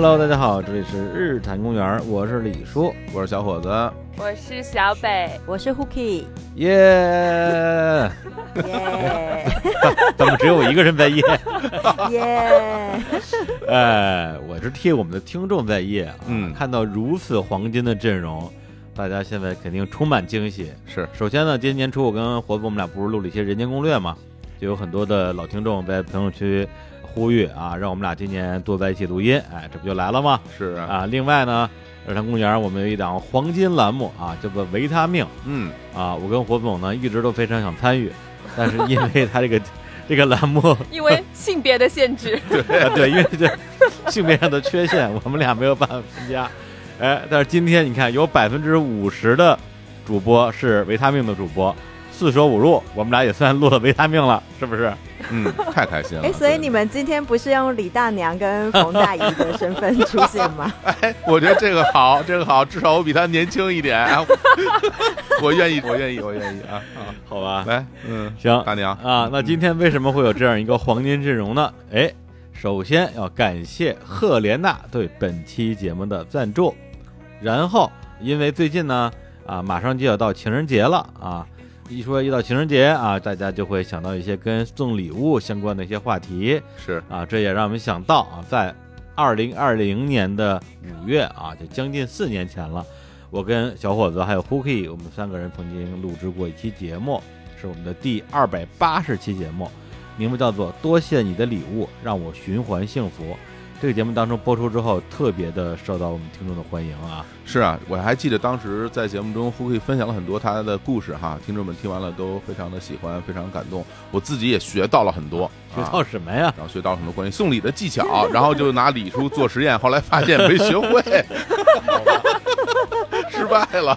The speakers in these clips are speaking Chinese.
Hello，大家好，这里是日坛公园，我是李叔，我是小伙子，我是小北，我是 Hooky，耶！耶 怎么只有我一个人在耶？耶！哎，我是替我们的听众在耶啊！嗯看到如此黄金的阵容，大家现在肯定充满惊喜。是首先呢，今年年初我跟活子我们俩不是录了一些《人间攻略》嘛，就有很多的老听众在评论区呼吁啊，让我们俩今年多在一起录音。哎，这不就来了吗？是啊，啊，另外呢，日坛公园我们有一档黄金栏目啊，叫做维他命嗯，啊，我跟火总呢一直都非常想参与，但是因为他这个 这个栏目 因为性别的限制，啊，对，因为这性别上的缺陷，我们俩没有办法参加。哎，但是今天你看，有百分之五十的主播是维他命的主播，四舍五入，我们俩也算录了维他命了，是不是？嗯，太开心了。哎，所以你们今天不是用李大娘跟冯大姨的身份出现吗？哎，我觉得这个好，这个好，至少我比他年轻一点，啊 我愿意，我愿意，我愿意啊啊！好吧，来，嗯，行大娘啊，那今天为什么会有这样一个黄金阵容呢？哎，首先要感谢赫莲娜对本期节目的赞助，然后因为最近呢啊，马上就要到情人节了啊，一说一到情人节啊，大家就会想到一些跟送礼物相关的一些话题是啊，这也让我们想到啊，在二零二零年的五月啊，就将近四年前了。我跟小伙子还有 Hooky，我们三个人曾经录制过一期节目，是我们的第二百八十期节目，名字叫做《多谢你的礼物，让我循环幸福》。这个节目当中播出之后，特别的受到我们听众的欢迎啊！是啊，我还记得当时在节目中，胡可以分享了很多他的故事哈，听众们听完了都非常的喜欢，非常感动，我自己也学到了很多，学啊到什么呀？然后学到了很多关于送礼的技巧，然后就拿礼书做实验，后来发现没学会，失败了。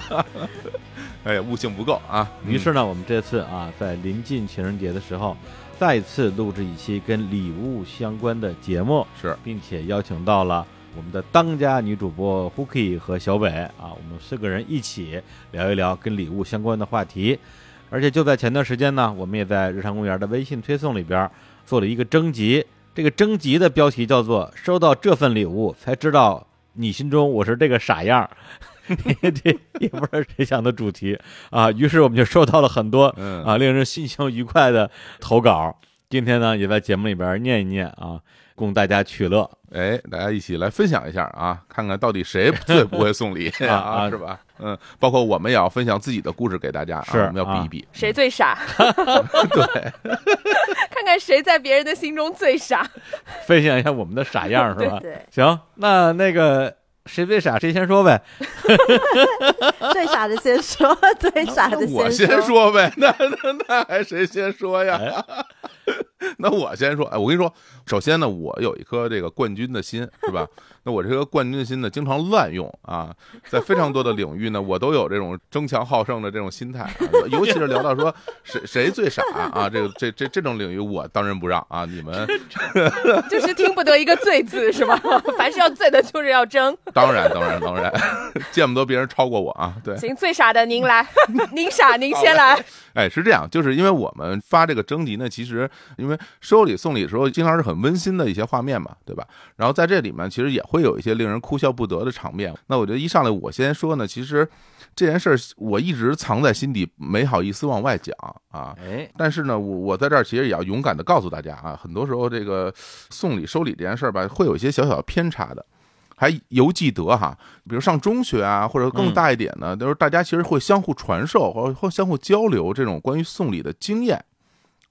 哎呀，悟性不够啊！于是呢，我们这次啊，在临近情人节的时候，再次录制一期跟礼物相关的节目，是并且邀请到了我们的当家女主播 Hooky 和小北啊，我们四个人一起聊一聊跟礼物相关的话题。而且就在前段时间呢，我们也在日常公园的微信推送里边做了一个征集，这个征集的标题叫做“收到这份礼物才知道你心中我是这个傻样儿”。这也不知道谁想的主题啊，于是我们就收到了很多嗯啊令人心情愉快的投稿。今天呢，也在节目里边念一念啊，供大家取乐。哎，大家一起来分享一下啊，看看到底谁最不会送礼 啊啊是吧？嗯，包括我们也要分享自己的故事给大家啊，是我们要比一比。谁最傻？对，看看谁在别人的心中最傻。分享一下我们的傻样是吧？对，行，那那个谁最傻谁先说呗。最傻的先说，最傻的那我先先说呗，那那那还谁先说呀？哎 那我先说，哎，我跟你说，首先呢，我有一颗这个冠军的心，是吧？那我这个冠军的心呢，经常滥用啊，在非常多的领域呢，我都有这种争强好胜的这种心态、啊，尤其是聊到说谁谁最傻啊，这个这这这种领域，我当仁不让啊，你们 就是听不得一个“罪”字是吧？凡是要罪的，就是要争。当然当然当然，见不得别人超过我啊，对。行，最傻的您来，您傻您先来。哎，是这样，就是因为我们发这个征集呢，其实因为收礼送礼的时候，经常是很温馨的一些画面嘛，对吧？然后在这里面，其实也会有一些令人哭笑不得的场面。那我觉得一上来我先说呢，其实这件事儿我一直藏在心底，没好意思往外讲啊。哎，但是呢，我我在这儿其实也要勇敢的告诉大家啊，很多时候这个送礼收礼这件事儿吧，会有一些小小的偏差的。还犹记得哈，比如上中学啊，或者更大一点呢，就是大家其实会相互传授或或相互交流这种关于送礼的经验，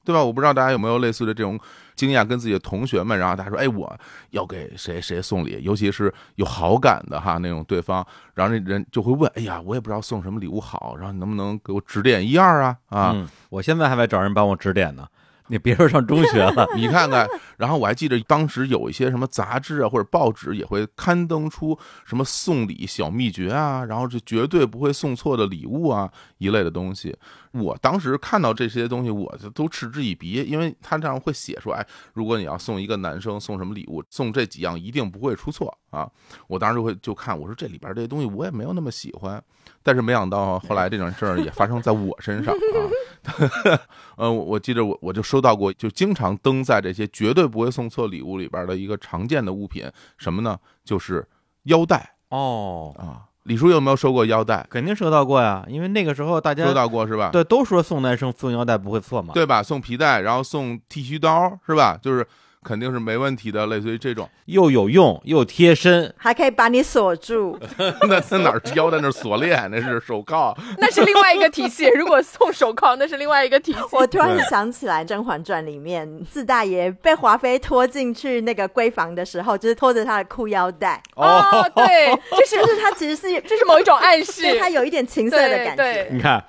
对吧？我不知道大家有没有类似的这种经验，跟自己的同学们，然后大家说，哎，我要给谁谁送礼，尤其是有好感的哈那种对方，然后那人就会问，哎呀，我也不知道送什么礼物好，然后你能不能给我指点一二啊？啊，嗯，我现在还在找人帮我指点呢。你别说上中学了，你看看，然后我还记得当时有一些什么杂志啊或者报纸也会刊登出什么送礼小秘诀啊，然后是绝对不会送错的礼物啊一类的东西。我当时看到这些东西，我就都嗤之以鼻，因为他这样会写说，哎，如果你要送一个男生送什么礼物，送这几样一定不会出错啊。我当时就会就看，我说这里边这些东西我也没有那么喜欢，但是没想到后来这种事儿也发生在我身上啊。呃，我记得我我就收到过，就经常登在这些绝对不会送错礼物里边的一个常见的物品，什么呢？就是腰带哦，啊。李叔有没有收过腰带？肯定收到过呀，因为那个时候大家收到过是吧？对，都说送男生送腰带不会错嘛，对吧？送皮带，然后送剃须刀是吧？就是。肯定是没问题的，类似于这种 又有用又贴身，还可以把你锁住。那在哪儿腰在那儿锁链？那是手铐，那是另外一个体系。如果送手铐，那是另外一个体系。我突然想起来，《甄嬛传》里面四大爷被华妃拖进去那个闺房的时候，就是拖着他的裤腰带。哦，对，就是就是他其实是这是某一种暗示，他有一点情色的感觉。你看，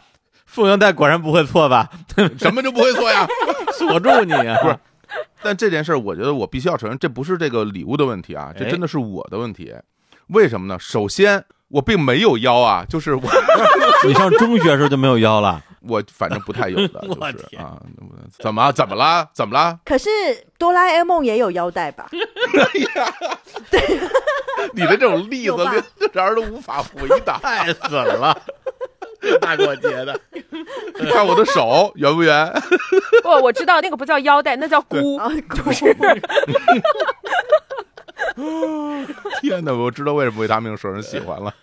送腰带果然不会错吧？什么就不会错呀？锁住你啊！不是。但这件事儿，我觉得我必须要承认，这不是这个礼物的问题啊，这真的是我的问题。为什么呢？首先，我并没有腰啊，就是我 你上中学时候就没有腰了，我反正不太有的，就是啊，怎么怎么了？怎么了？可是哆啦 A 梦也有腰带吧？哎呀，对，你的这种例子让人都无法回答，太狠了。大过节的，你看我的手圆不圆？不，我知道那个不叫腰带，那叫箍，就是。天哪！我知道为什么魏大明受人喜欢了。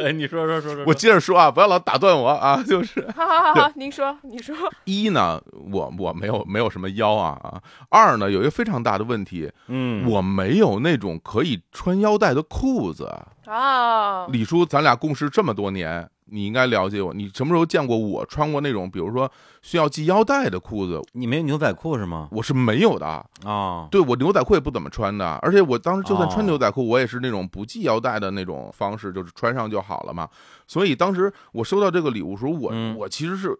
哎，你说说说说，我接着说啊，不要老打断我啊，就是。好好好好，您说，你说。一呢，我我没有没有什么腰啊啊。二呢，有一个非常大的问题，嗯，我没有那种可以穿腰带的裤子啊。李叔，咱俩共事这么多年。你应该了解我，你什么时候见过我穿过那种，比如说需要系腰带的裤子？你没有牛仔裤是吗？我是没有的啊。对我牛仔裤也不怎么穿的，而且我当时就算穿牛仔裤，我也是那种不系腰带的那种方式，就是穿上就好了嘛。所以当时我收到这个礼物时候，我我其实是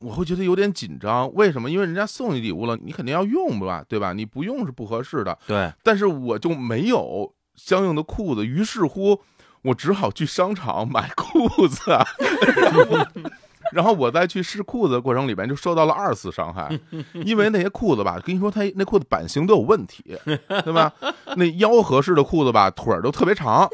我会觉得有点紧张。为什么？因为人家送你礼物了，你肯定要用吧，对吧？你不用是不合适的。对。但是我就没有相应的裤子，于是乎。我只好去商场买裤子，然后，然后我再去试裤子的过程里边就受到了二次伤害，因为那些裤子吧，跟你说，它那裤子版型都有问题，对吧？那腰合适的裤子吧，腿儿都特别长。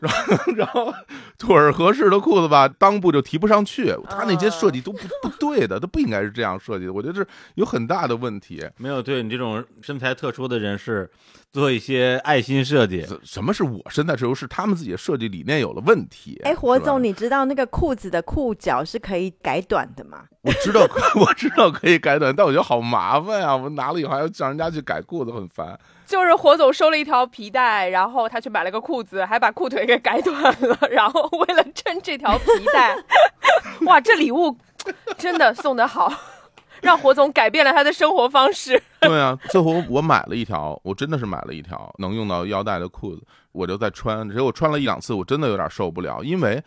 然后，然后腿儿合适的裤子吧，裆部就提不上去。他那些设计都不不对的，都不应该是这样设计的。我觉得是有很大的问题。没有对你这种身材特殊的人士做一些爱心设计。什么是我身材特殊？是他们自己的设计理念有了问题。哎，火总，你知道那个裤子的裤脚是可以改短的吗？我知道，我知道可以改短，但我觉得好麻烦呀！我拿了以后还要让人家去改裤子，很烦。就是火总收了一条皮带，然后他去买了个裤子，还把裤腿给改短了，然后为了撑这条皮带，哇，这礼物真的送的好，让火总改变了他的生活方式。对啊，最后我买了一条，我真的是买了一条能用到腰带的裤子，我就在穿，结果穿了一两次，我真的有点受不了，因为。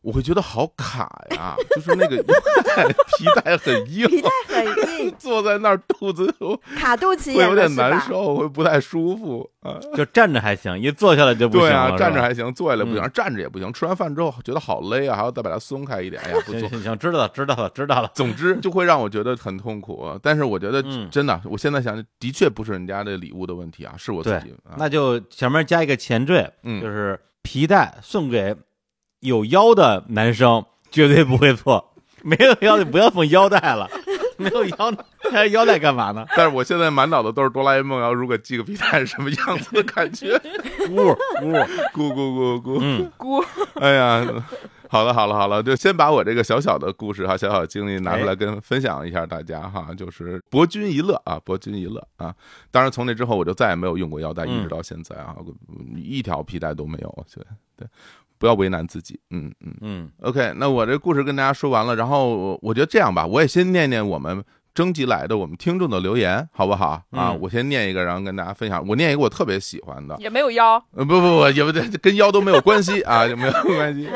我会觉得好卡呀，就是那个皮带很硬，皮带很硬，坐在那儿肚子卡肚脐，会有点难受，会不太舒服啊。就站着还行，一坐下来就不行了。对啊，站着还行，坐下来不行，站着也不行。吃完饭之后觉得好勒啊，还要再把它松开一点。哎呀，不行行行，知道了知道了知道了。总之就会让我觉得很痛苦。但是我觉得真的，我现在想，的确不是人家的礼物的问题啊，是我自己。那就前面加一个前缀，嗯，就是皮带送给。有腰的男生绝对不会错，没有腰的不要缝腰带了，没有腰还腰带干嘛呢？但是我现在满脑子都是哆啦 A 梦，然后如果系个皮带是什么样子的感觉？咕咕咕咕咕咕嗯咕，哎呀，好了好了好了，就先把我这个小小的故事哈，小小的经历拿出来跟分享一下大家哈，就是博君一乐啊，博君一乐啊。当然从那之后我就再也没有用过腰带，一直到现在啊，一条皮带都没有。对对。不要为难自己，嗯嗯嗯。OK，那我这故事跟大家说完了，然后我觉得这样吧，我也先念念我们征集来的我们听众的留言，好不好啊？我先念一个，然后跟大家分享。我念一个我特别喜欢的，也没有腰，呃不不不，也不对，跟腰都没有关系啊，也没有关系。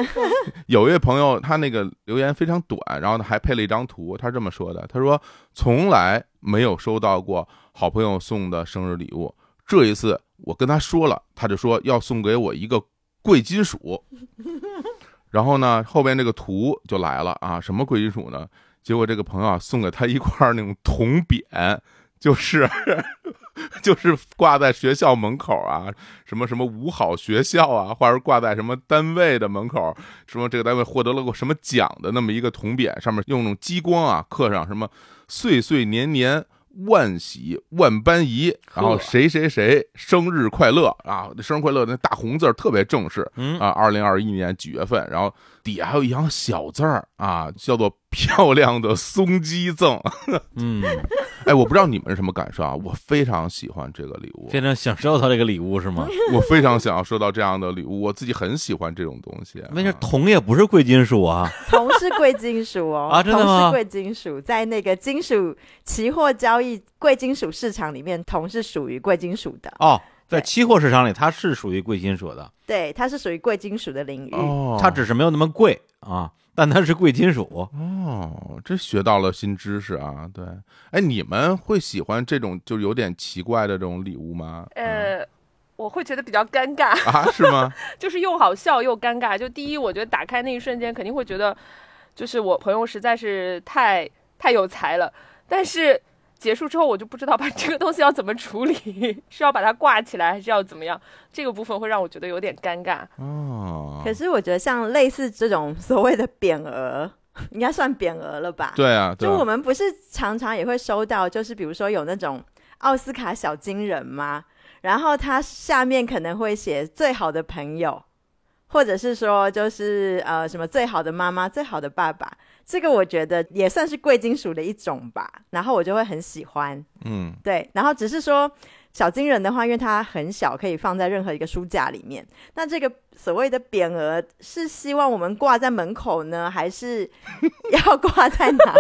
有一位朋友，他那个留言非常短，然后呢还配了一张图，他是这么说的：他说从来没有收到过好朋友送的生日礼物，这一次我跟他说了，他就说要送给我一个。贵金属，然后呢，后边这个图就来了啊！什么贵金属呢？结果这个朋友啊送给他一块那种铜匾，就是 就是挂在学校门口啊，什么什么五好学校啊，或者挂在什么单位的门口，什么这个单位获得了个什么奖的那么一个铜匾，上面用那种激光啊刻上什么岁岁年年。万喜万般宜，然后谁谁谁生日快乐啊！生日快乐那大红字儿特别正式，嗯啊，二零二一年几月份，然后底下还有一行小字儿啊，叫做“漂亮的松鸡赠 嗯，”。哎，我不知道你们是什么感受啊，我非常喜欢这个礼物，非常想收到这个礼物是吗？我非常想要收到这样的礼物，我自己很喜欢这种东西。没事，啊铜也不是贵金属啊。铜是贵金属哦，啊真的吗铜是贵金属，在那个金属期货交易贵金属市场里面，铜是属于贵金属的。哦，在期货市场里，它是属于贵金属的，对，它是属于贵金属的领域。哦，它只是没有那么贵啊，但它是贵金属。哦，这学到了新知识啊！对，哎，你们会喜欢这种就有点奇怪的这种礼物吗？嗯呃，我会觉得比较尴尬，啊，是吗？就是又好笑又尴尬。就第一，我觉得打开那一瞬间肯定会觉得，就是我朋友实在是太太有才了，但是。结束之后，我就不知道把这个东西要怎么处理，是要把它挂起来，还是要怎么样？这个部分会让我觉得有点尴尬。哦，可是我觉得像类似这种所谓的匾额，应该算匾额了吧？对啊，对啊就我们不是常常也会收到，就是比如说有那种奥斯卡小金人吗？然后它下面可能会写最好的朋友，或者是说就是呃什么最好的妈妈、最好的爸爸，这个我觉得也算是贵金属的一种吧。然后我就会很喜欢，嗯，对。然后只是说小金人的话，因为它很小，可以放在任何一个书架里面。那这个所谓的匾额是希望我们挂在门口呢，还是 要挂在哪？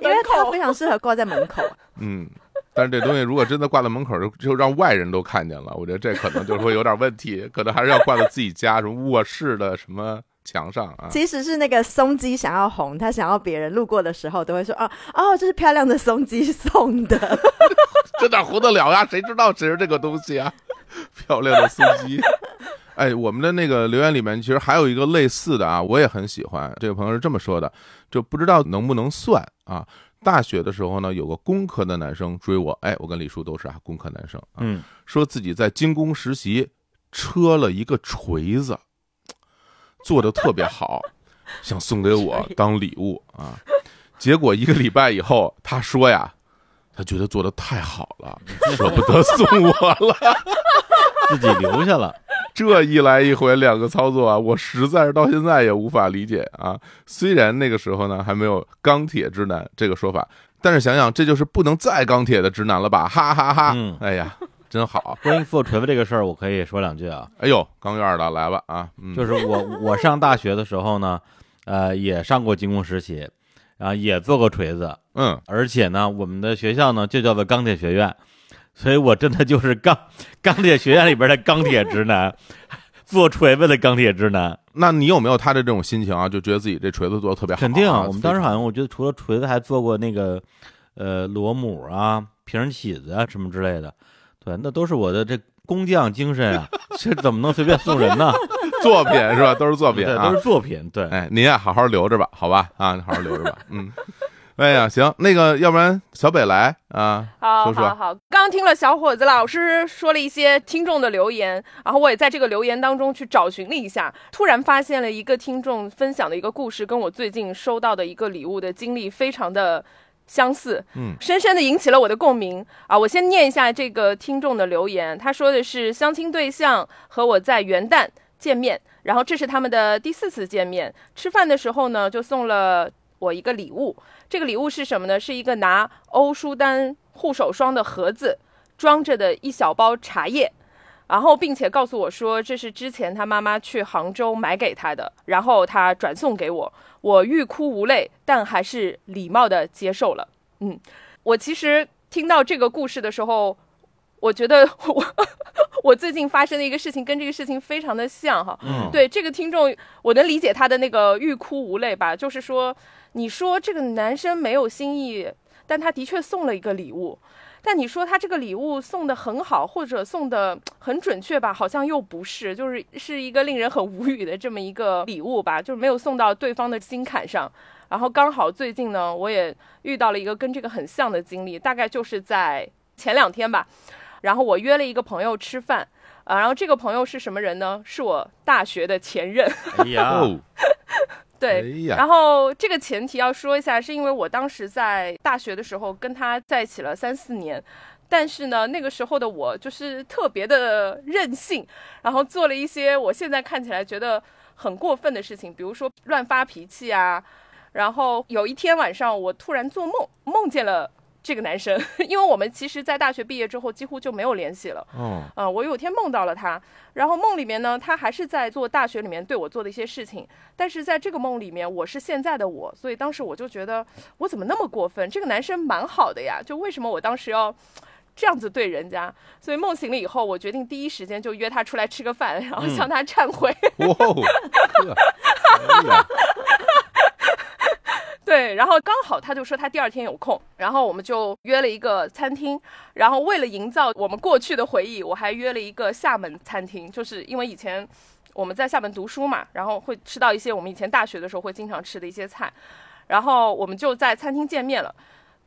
因为它非常适合挂在门口。嗯，但是这东西如果真的挂在门口，就就让外人都看见了，我觉得这可能就会有点问题，可能还是要挂在自己家什么卧室的什么墙上啊。其实是那个松鸡想要红，他想要别人路过的时候都会说：“哦哦，这是漂亮的松鸡送的。这哪糊得了呀？谁知道谁是这个东西啊？漂亮的松鸡。哎，我们的那个留言里面其实还有一个类似的啊，我也很喜欢。这个朋友是这么说的，就不知道能不能算啊。大学的时候呢，有个工科的男生追我，哎，我跟李叔都是啊，工科男生啊，嗯，说自己在精工实习，车了一个锤子，做的特别好，想送给我当礼物啊。结果一个礼拜以后，他说呀，他觉得做的太好了，舍不得送我了。自己留下了。这一来一回两个操作啊，我实在是到现在也无法理解啊。虽然那个时候呢还没有“钢铁直男”这个说法，但是想想这就是不能再钢铁的直男了吧？哈哈哈！嗯哎呀，真好。关于做锤子这个事儿，我可以说两句啊。哎呦，钢院的来吧啊！嗯，就是我我上大学的时候呢，呃，也上过精工实习，然后也做过锤子，嗯，而且呢，我们的学校呢就叫做钢铁学院，所以我真的就是钢 钢铁学院里边的钢铁直男，做锤子的钢铁直男。那你有没有他的这种心情啊？就觉得自己这锤子做的特别好啊？肯定，我们当时好像像我觉得除了锤子，还做过那个呃螺母啊、平起子啊什么之类的。对，那都是我的这工匠精神啊，这怎么能随便送人呢？作品是吧？都是作品，啊都是。作品。对，哎，您呀，好好留着吧，好吧？啊，好好留着吧。嗯，哎呀，行，那个，要不然小北来啊，好说说好好，刚听了小伙子老师说了一些听众的留言，然后我也在这个留言当中去找寻了一下，突然发现了一个听众分享的一个故事，跟我最近收到的一个礼物的经历非常的相似，嗯深深的引起了我的共鸣啊！我先念一下这个听众的留言，他说的是相亲对象和我在元旦见面，然后这是他们的第四次见面，吃饭的时候呢就送了我一个礼物，这个礼物是什么呢？是一个拿欧舒丹护手霜的盒子装着的一小包茶叶，然后并且告诉我说这是之前他妈妈去杭州买给他的，然后他转送给我，我欲哭无泪，但还是礼貌的接受了。嗯，我其实听到这个故事的时候，我觉得我 我最近发生的一个事情跟这个事情非常的像哈。嗯，对这个听众，我能理解他的那个欲哭无泪吧，就是说，你说这个男生没有心意，但他的确送了一个礼物，但你说他这个礼物送的很好，或者送的很准确吧，好像又不是，就是是一个令人很无语的这么一个礼物吧，就是没有送到对方的心坎上。然后刚好最近呢，我也遇到了一个跟这个很像的经历，大概就是在前两天吧。然后我约了一个朋友吃饭，啊，然后这个朋友是什么人呢？是我大学的前任。哎呀，哦，对，哎，然后这个前提要说一下，是因为我当时在大学的时候跟他在一起了三四年，但是呢，那个时候的我就是特别的任性，然后做了一些我现在看起来觉得很过分的事情，比如说乱发脾气啊。然后有一天晚上，我突然做梦，梦见了这个男生，因为我们其实，在大学毕业之后几乎就没有联系了。哦，呃，我有天梦到了他，然后梦里面呢，他还是在做大学里面对我做的一些事情，但是在这个梦里面，我是现在的我，所以当时我就觉得我怎么那么过分？这个男生蛮好的呀，就为什么我当时要这样子对人家？所以梦醒了以后，我决定第一时间就约他出来吃个饭，然后向他忏悔。对，然后刚好他就说他第二天有空，然后我们就约了一个餐厅，然后为了营造我们过去的回忆，我还约了一个厦门餐厅，就是因为以前我们在厦门读书嘛，然后会吃到一些我们以前大学的时候会经常吃的一些菜，然后我们就在餐厅见面了。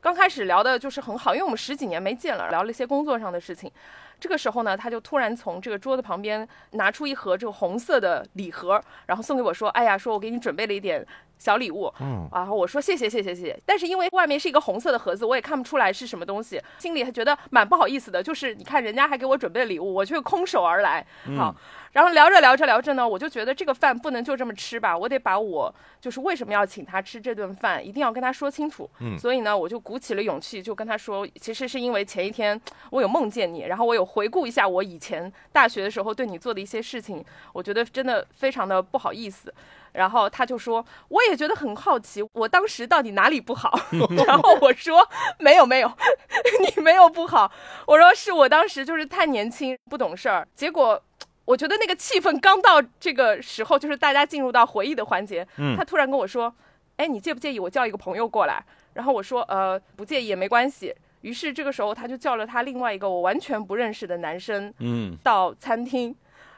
刚开始聊的就是很好，因为我们十几年没见了，聊了一些工作上的事情。这个时候呢，他就突然从这个桌子旁边拿出一盒这个红色的礼盒，然后送给我说：“哎呀，说我给你准备了一点小礼物。”嗯，然后我说谢谢谢谢谢谢，但是因为外面是一个红色的盒子，我也看不出来是什么东西，心里还觉得蛮不好意思的。就是你看人家还给我准备礼物，我却空手而来。好，然后聊着聊着聊着呢，我就觉得这个饭不能就这么吃吧，我得把我就是为什么要请他吃这顿饭，一定要跟他说清楚。嗯所以呢，我就鼓起了勇气，就跟他说，其实是因为前一天我有梦见你，然后我有回顾一下我以前大学的时候对你做的一些事情，我觉得真的非常的不好意思。然后他就说，我也觉得很好奇，我当时到底哪里不好？然后我说没有没有，你没有不好。我说是我当时就是太年轻不懂事儿，结果。我觉得那个气氛刚到这个时候，就是大家进入到回忆的环节。嗯他突然跟我说：“哎，你介不介意我叫一个朋友过来？”然后我说：“呃，不介意也没关系。”于是这个时候他就叫了他另外一个我完全不认识的男生嗯，到餐厅，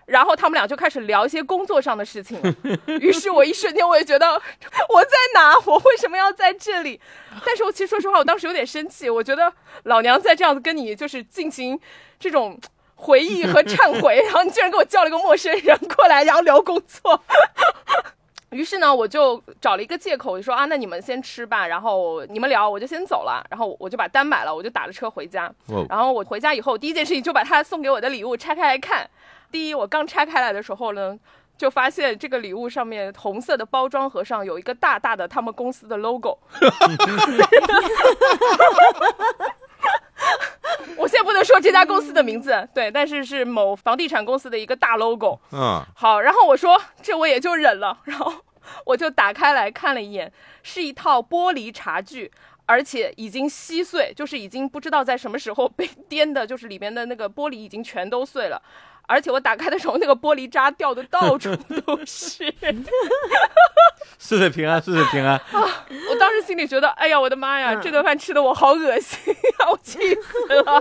然后他们俩就开始聊一些工作上的事情了。于是我一瞬间我也觉得我在哪？我为什么要在这里？但是我其实说实话，我当时有点生气，我觉得老娘在这样子跟你就是进行这种。回忆和忏悔，然后你居然给我叫了一个陌生人过来，然后聊工作。于是呢，我就找了一个借口，我就说啊，那你们先吃吧，然后你们聊，我就先走了。然后我就把单买了，我就打了车回家。哦然后我回家以后，第一件事情就把他送给我的礼物拆开来看。第一，我刚拆开来的时候呢，就发现这个礼物上面红色的包装盒上有一个大大的他们公司的 logo。我现在不能说这家公司的名字，对，但是是某房地产公司的一个大 logo。嗯，好，然后我说这我也就忍了，然后我就打开来看了一眼，是一套玻璃茶具，而且已经稀碎，就是已经不知道在什么时候被 颠的，就是里面的那个玻璃已经全都碎了。而且我打开的时候，那个玻璃渣掉的到处 都是。岁岁平安，岁岁平安啊。我当时心里觉得，哎呀，我的妈呀，嗯这顿饭吃的我好恶心呀，我气死了，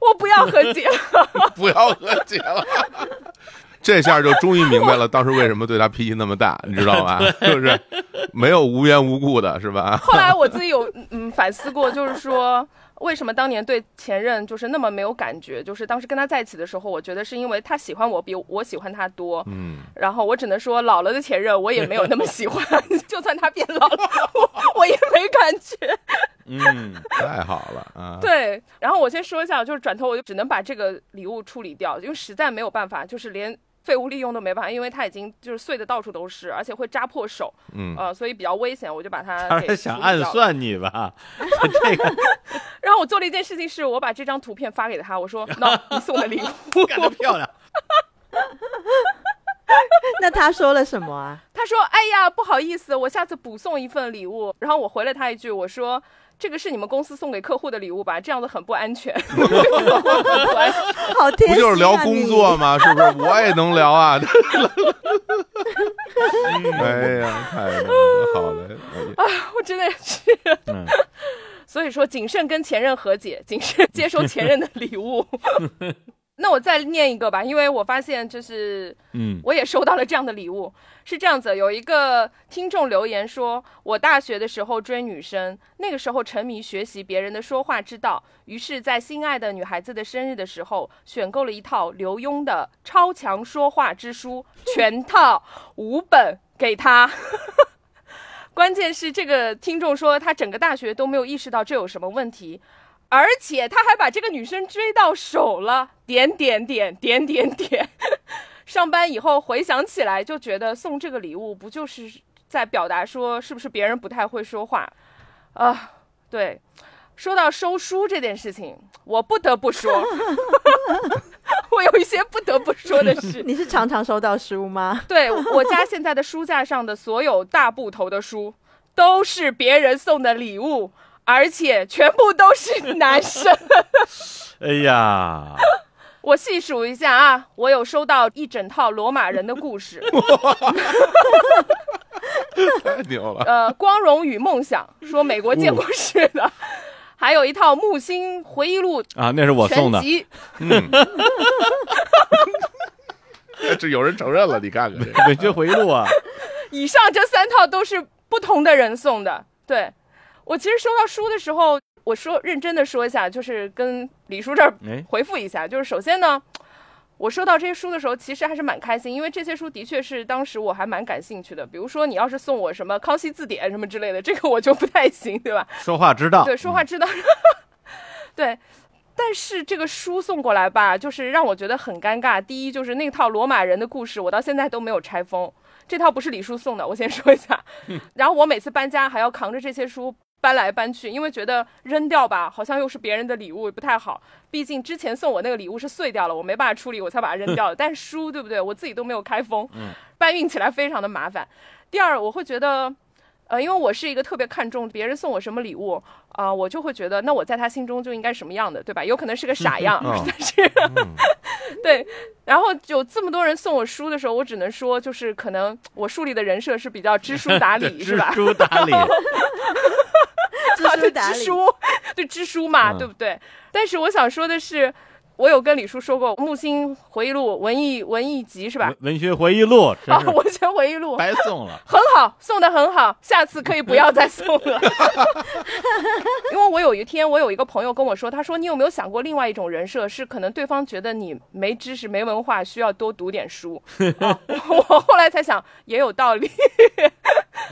我不要和解了。不要和解了。这下就终于明白了，当时为什么对他脾气那么大，你知道吧？就是没有无缘无故的，是吧？后来我自己有嗯反思过，就是说为什么当年对前任就是那么没有感觉，就是当时跟他在一起的时候，我觉得是因为他喜欢我比我喜欢他多，嗯，然后我只能说老了的前任我也没有那么喜欢，就算他变老了，我我也没感觉。嗯，太好了啊！对，然后我先说一下，就是转头我就只能把这个礼物处理掉，因为实在没有办法，就是连。废物利用都没办法，因为它已经就是碎的到处都是，而且会扎破手，嗯，呃，所以比较危险，我就把它他给是想暗算你吧？这个 然后我做了一件事情，是我把这张图片发给他，我说：“那 你送的礼物。干得漂亮。那他说了什么啊？”他说：“哎呀，不好意思，我下次补送一份礼物。”然后我回了他一句，我说：“这个是你们公司送给客户的礼物吧？这样子很不安全。好贴心、啊、不就是聊工作吗？是不是？我也能聊啊！哎呀，太好了！啊我真的是。嗯，所以说谨慎跟前任和解，谨慎接收前任的礼物。那我再念一个吧，因为我发现就是嗯我也收到了这样的礼物，是这样子，有一个听众留言说，我大学的时候追女生，那个时候沉迷学习别人的说话之道，于是，在心爱的女孩子的生日的时候，选购了一套刘墉的《超强说话之书》全套五本给她。关键是这个听众说，他整个大学都没有意识到这有什么问题，而且他还把这个女生追到手了，点点点点点点。上班以后回想起来，就觉得送这个礼物不就是在表达说是不是别人不太会说话啊？对，说到收书这件事情，我不得不说，我有一些不得不说的事。你是常常收到书吗？对我家现在的书架上的所有大部头的书，都是别人送的礼物，而且全部都是男生。哎呀，我细数一下啊，我有收到一整套罗马人的故事，太牛了！呃，光荣与梦想，说美国建国史的，还有一套木星回忆录啊，那是我送的，嗯，这有人承认了，你看看这个。文学回忆录啊，以上这三套都是不同的人送的。对我其实收到书的时候，我说认真的说一下，就是跟李叔这儿哎，回复一下，就是首先呢，我收到这些书的时候，其实还是蛮开心，因为这些书的确是当时我还蛮感兴趣的。比如说，你要是送我什么《康熙字典》什么之类的，这个我就不太行，对吧？说话之道，对，说话知道。对，但是这个书送过来吧，就是让我觉得很尴尬。第一，就是那套罗马人的故事，我到现在都没有拆封。这套不是李叔送的，我先说一下。然后我每次搬家还要扛着这些书搬来搬去，因为觉得扔掉吧，好像又是别人的礼物，不太好。毕竟之前送我那个礼物是碎掉了，我没办法处理，我才把它扔掉的。但书对不对？我自己都没有开封，搬运起来非常的麻烦。第二，我会觉得。呃，因为我是一个特别看重别人送我什么礼物啊、我就会觉得，那我在他心中就应该什么样的，对吧？有可能是个傻样，嗯但是，对。然后有这么多人送我书的时候，我只能说，就是可能我树立的人设是比较知书达理，是吧知？书达理，知书对达理，知书，对知书嘛，嗯对不对？但是我想说的是，我有跟李叔说过，《木星回忆录》文艺文艺集是吧文？学回忆录，真啊，文学回忆录白送了。很好，送的很好，下次可以不要再送了。因为我有一天，我有一个朋友跟我说，他说你有没有想过另外一种人设，是可能对方觉得你没知识、没文化，需要多读点书。啊、我后来才想，也有道理。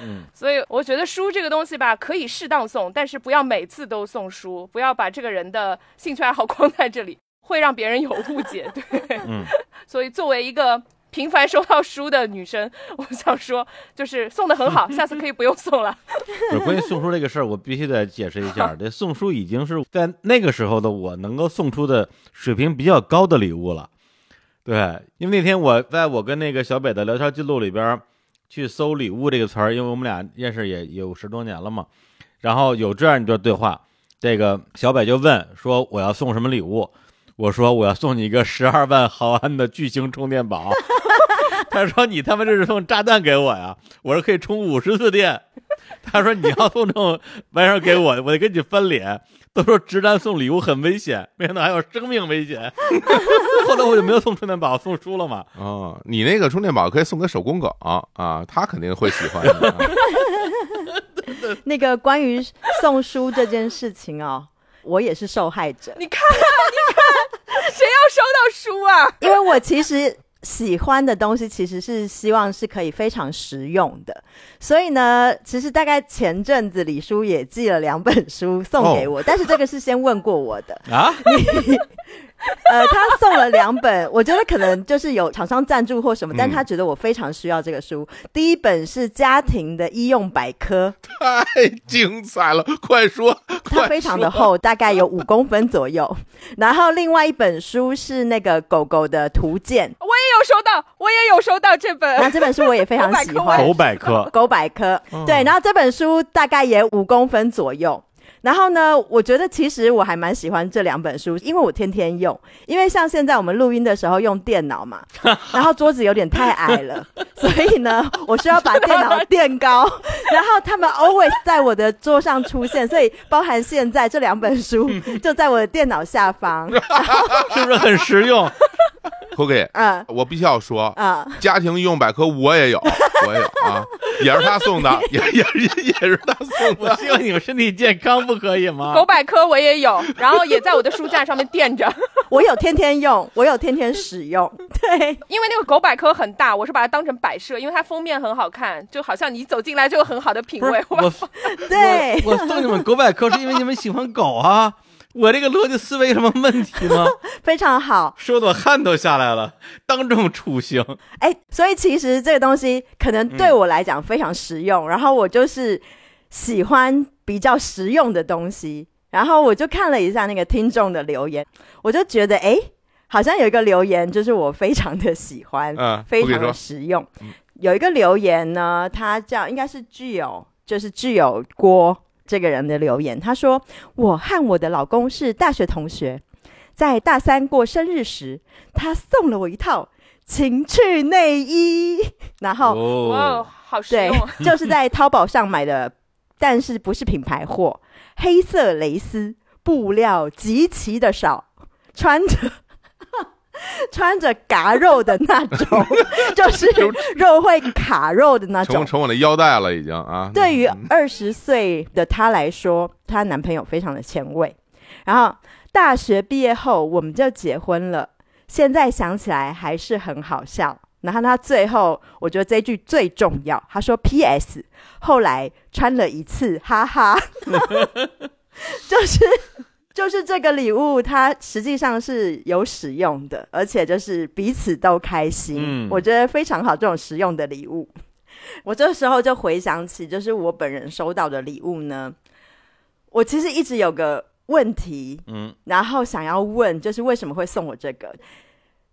嗯，所以我觉得书这个东西吧，可以适当送，但是不要每次都送书，不要把这个人的兴趣爱好框在这里，会让别人有误解。对，嗯，所以作为一个频繁收到书的女生，我想说，就是送的很好，下次可以不用送了。关于送书这个事儿，我必须得解释一下。这送书已经是在那个时候的我能够送出的水平比较高的礼物了。对，因为那天我在我跟那个小北的聊天记录里边去搜“礼物”这个词儿，因为我们俩认识也有十多年了嘛，然后有这样一段对话，这个小北就问说我要送什么礼物，我说我要送你一个十二万毫安的巨型充电宝。他说你他妈这是送炸弹给我呀？我说可以充五十次电。他说你要送这种玩意儿给我，我得跟你翻脸。都说直男送礼物很危险，没想到还有生命危险。后来我就没有送充电宝，送书了嘛。哦，你那个充电宝可以送给手工狗啊，他肯定会喜欢的。啊 那个关于送书这件事情哦，我也是受害者，你看，你看，谁要收到书啊？因为我其实喜欢的东西其实是希望是可以非常实用的，所以呢，其实大概前阵子李叔也寄了两本书送给我，但是这个是先问过我的，啊，呃，他送了两本，我觉得可能就是有厂商赞助或什么，但嗯他觉得我非常需要这个书。第一本是家庭的医用百科，太精彩了，快说，它非常的。厚，大概有五公分左右。然后另外一本书是那个狗狗的图鉴，我也有收到，我也有收到这本。那这本书我也非常喜欢。狗百科，狗百科，对，然后这本书大概也五公分左右。然后呢，我觉得其实我还蛮喜欢这两本书，因为我天天用。因为像现在我们录音的时候用电脑嘛，然后桌子有点太矮了，所以呢，我需要把电脑垫高，然后他们 always 在我的桌上出现，所以包含现在这两本书就在我的电脑下方。是不是很实用？OK，嗯我必须要说，啊，家庭用百科我也有，我也有啊，也是他送的，也也也也是他送我的。希望你们身体健康，不可以吗？狗百科我也有，然后也在我的书架上面垫着，我有天天用，我有天天使用。对，因为那个狗百科很大，我是把它当成摆设，因为它封面很好看，就好像你走进来就有很好的品不是味。我我对我我送你们狗百科是因为你们喜欢狗啊。我这个逻辑思维有什么问题吗？非常好。说的我汗都下来了，当众处刑。哎，所以其实这个东西可能对我来讲非常实用，然后我就是喜欢比较实用的东西，然后我就看了一下那个听众的留言，我就觉得哎，好像有一个留言就是我非常的喜欢，嗯，非常的实用。有一个留言呢，他叫应该是具有，就是具有郭这个人的留言，他说：“我和我的老公是大学同学，在大三过生日时，他送了我一套情趣内衣，然后、哇，哦，对好实用。，就是在淘宝上买的，但是不是品牌货，黑色蕾丝布料极其的少，穿着。”穿着嘎肉的那种，就是肉会卡肉的那种成。成我的腰带了，已经啊。对于二十岁的她来说，她男朋友非常的前卫。然后大学毕业后，我们就结婚了。现在想起来还是很好笑。然后他最后，我觉得这一句最重要。他说：“P.S. 后来穿了一次，哈哈，就是就是这个礼物，它实际上是有使用的，而且就是彼此都开心。嗯我觉得非常好，这种实用的礼物。我这时候就回想起，就是我本人收到的礼物呢，我其实一直有个问题，嗯，然后想要问，就是为什么会送我这个？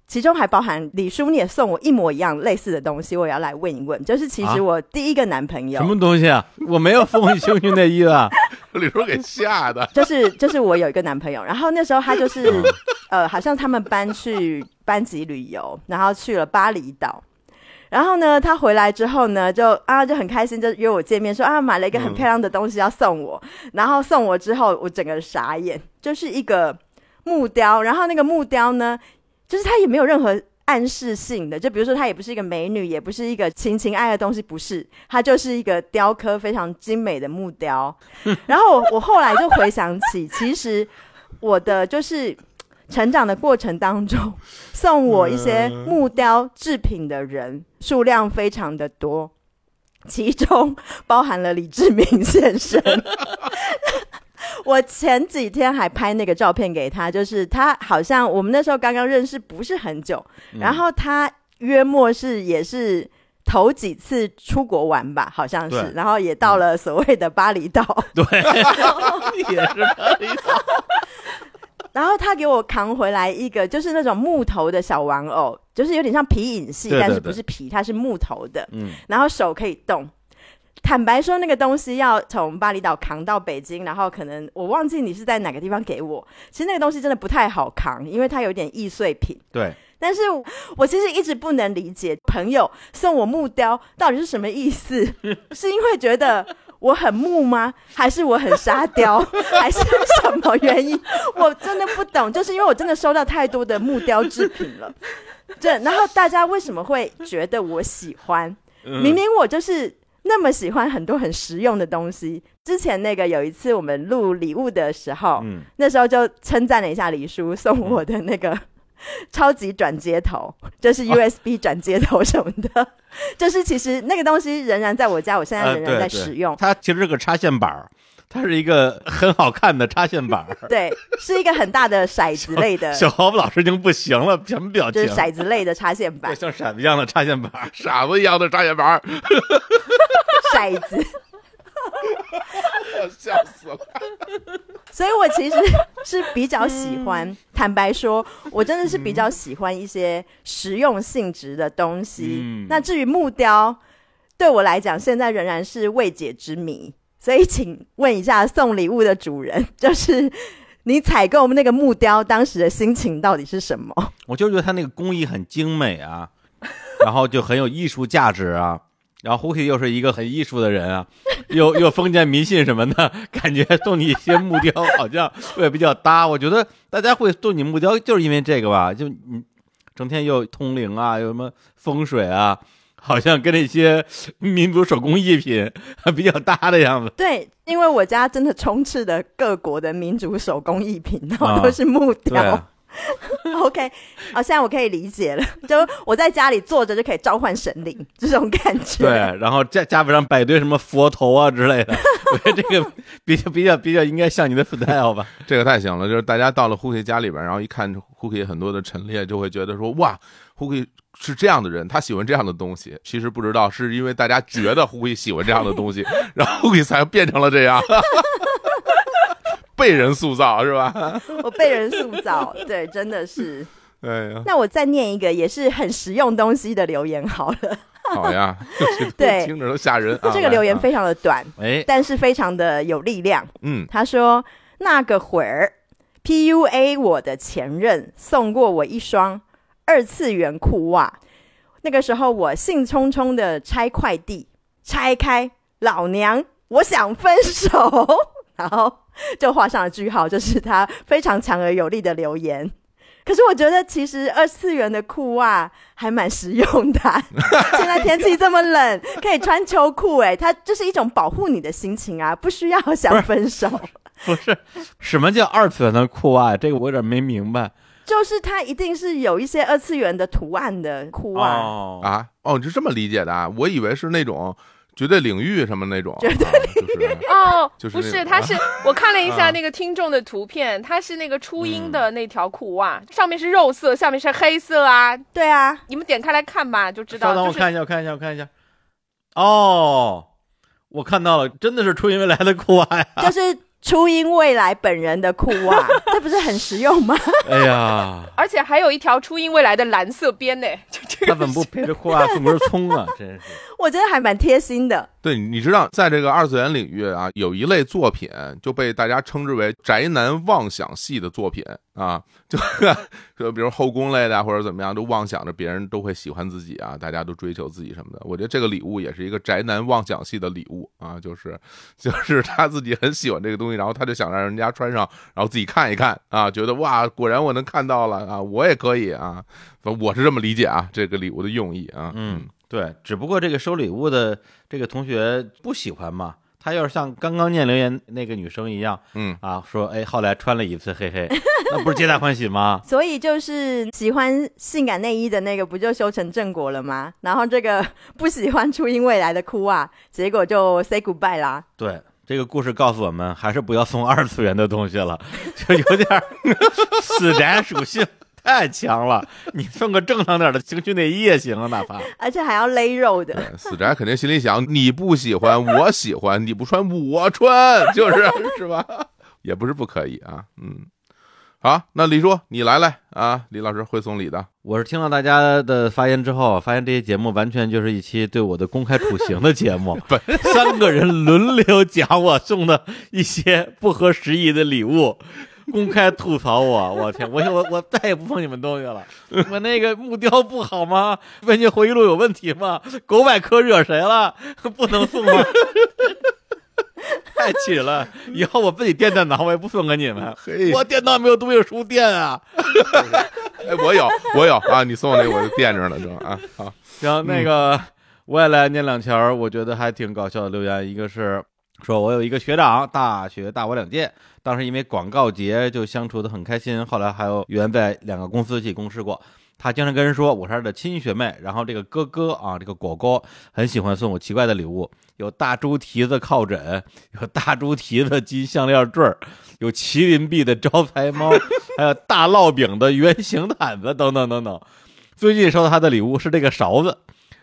其中还包含李叔，你也送我一模一样类似的东西，我也要来问一问。就是其实啊我第一个男朋友，什么东西啊？我没有送你情趣内衣啊。李叔给吓的，就是就是我有一个男朋友，然后那时候他就是呃，好像他们搬去班级旅游，然后去了巴厘岛。然后呢，他回来之后呢，就啊就很开心，就约我见面，说啊买了一个很漂亮的东西要送我。然后送我之后，我整个傻眼，就是一个木雕，然后那个木雕呢，就是它也没有任何暗示性的，就比如说它也不是一个美女，也不是一个情情爱爱的东西，不是，它就是一个雕刻非常精美的木雕。然后我我后来就回想起，其实我的就是成长的过程当中，送我一些木雕制品的人数量非常的多。其中包含了李志明先生，我前几天还拍那个照片给他，就是他好像我们那时候刚刚认识不是很久，然后他约莫是也是头几次出国玩吧，好像是，然后也到了所谓的巴厘岛，对，也是巴厘岛。然后他给我扛回来一个就是那种木头的小玩偶，就是有点像皮影戏，但是不是皮，它是木头的，嗯，然后手可以动。坦白说，那个东西要从巴厘岛扛到北京，然后可能我忘记你是在哪个地方给我。其实那个东西真的不太好扛，因为它有点易碎品。对，但是我其实一直不能理解，朋友送我木雕到底是什么意思？是因为觉得我很木吗？还是我很沙雕？还是什么原因？我真的不懂。就是因为我真的收到太多的木雕制品了，对然后大家为什么会觉得我喜欢？嗯明明我就是那么喜欢很多很实用的东西。之前那个有一次我们录礼物的时候，嗯，那时候就称赞了一下李叔送我的那个 超级转接头，就是 USB 转接头什么的，就是其实那个东西仍然在我家，我现在呃仍然在对对。使用。它其实是个插线板儿，它是一个很好看的插线板儿。对，是一个很大的骰子类的，小豪老师已经不行了，什么表情？就是骰子类的插线对，板，像骰子一样的插线板。傻子一样的插线板儿，骰子。笑死了。所以我其实是比较喜欢，坦白说，我真的是比较喜欢一些实用性质的东西。嗯那至于木雕，对我来讲，现在仍然是未解之谜。所以，请问一下送礼物的主人，就是你采购那个木雕当时的心情到底是什么？我就觉得他那个工艺很精美啊，然后就很有艺术价值啊。然后胡 k 又是一个很艺术的人啊，又又封建迷信什么的，感觉送你一些木雕好像会比较搭。我觉得大家会送你木雕，就是因为这个吧？就你整天又通灵啊，又什么风水啊，好像跟那些民族手工艺品 比较搭的样子。对，因为我家真的充斥的各国的民族手工艺品，然啊后都是木对雕。OK，好，现在我可以理解了，就我在家里坐着就可以召唤神灵这种感觉。对，然后家家谱上摆一堆什么佛头啊之类的，我觉得这个比较比较比较应该像你的 style 吧。这个太行了，就是大家到了 Hooky 家里边，然后一看 Hooky 很多的陈列，就会觉得说哇，Hooky 是这样的人，他喜欢这样的东西。其实不知道是因为大家觉得 Hooky 喜欢这样的东西，然后 Hooky 才变成了这样，被人塑造是吧？我被人塑造，对，真的是。哎呀，那我再念一个也是很实用东西的留言好了。好呀，对听着都吓人啊。这个留言非常的短，哎，但是非常的有力量。嗯他说：“那个会儿，PUA 我的前任送过我一双二次元裤袜，那个时候我兴冲冲的拆快递，拆开，老娘我想分手，然后 就画上了句号，就是他非常强而有力的留言。”可是我觉得，其实二次元的裤袜还蛮实用的啊、现在天气这么冷，可以穿秋裤，哎，它就是一种保护你的心情啊，不需要想分手。不是什么叫二次元的裤袜？这个我有点没明白。就是它一定是有一些二次元的图案的裤袜，哦，啊，哦，你是这么理解的啊？我以为是那种绝对领域什么那种，绝对、啊，就是哦，就是不是，他是我看了一下啊那个听众的图片，他是那个初嗯音的那条裤袜，上面是肉色，下面是黑色啊。对啊，你们点开来看吧，就知道。稍等，我看一下，我看一下，我看一下。哦，我看到了，真的是初音未来的裤袜呀！就是初音未来本人的裤袜，这不是很实用吗？哎呀，而且还有一条初音未来的蓝色边呢，就这个他怎么不配着裤袜送根葱啊？真是。我觉得还蛮贴心的。对，你知道，在这个二次元领域啊，有一类作品就被大家称之为宅男妄想系的作品啊，就 就比如后宫类的啊或者怎么样，都妄想着别人都会喜欢自己啊，大家都追求自己什么的。我觉得这个礼物也是一个宅男妄想系的礼物啊，就是就是他自己很喜欢这个东西，然后他就想让人家穿上，然后自己看一看啊，觉得哇，果然我能看到了啊，我也可以啊，我是这么理解啊，这个礼物的用意啊，嗯，对，只不过这个收礼物的这个同学不喜欢嘛。他要是像刚刚念留言那个女生一样嗯。啊，说哎，后来穿了一次，嘿嘿，那不是皆大欢喜吗？所以就是喜欢性感内衣的那个，不就修成正果了吗？然后这个不喜欢初音未来的哭啊，结果就 say goodbye 啦。对，这个故事告诉我们，还是不要送二次元的东西了，就有点死宅属性太强了。你送个正常点的情趣内衣也行啊，哪怕而且还要勒肉的。死宅肯定心里想：你不喜欢，我喜欢，你不穿我穿，就是是吧？也不是不可以啊，嗯。好，那李叔你来来啊，李老师会送礼的，我是听了大家的发言之后，发现这些节目完全就是一期对我的公开处刑的节目，三个人轮流讲我送的一些不合时宜的礼物。公开吐槽我，我天，我我我再也不送你们东西了。我那个木雕不好吗？文件回忆录有问题吗？狗百科惹谁了？不能送吗？太气人了！以后我自己垫电脑，我也不送给你们。我电脑没有东西书店啊。哎，我有，我有啊，你送我那个我就垫着了，就啊，好，行，那个我也来念两条，我觉得还挺搞笑的留言。一个是说我有一个学长，大学大我两届，当时因为广告节就相处的很开心，后来还有原在两个公司一起共事过。他经常跟人说我是他的亲学妹，然后这个哥哥啊，这个果果很喜欢送我奇怪的礼物，有大猪蹄子靠枕，有大猪蹄子金项链坠，有麒麟臂的招财猫，还有大烙饼的圆形毯子等等等等。最近收到他的礼物是这个勺子，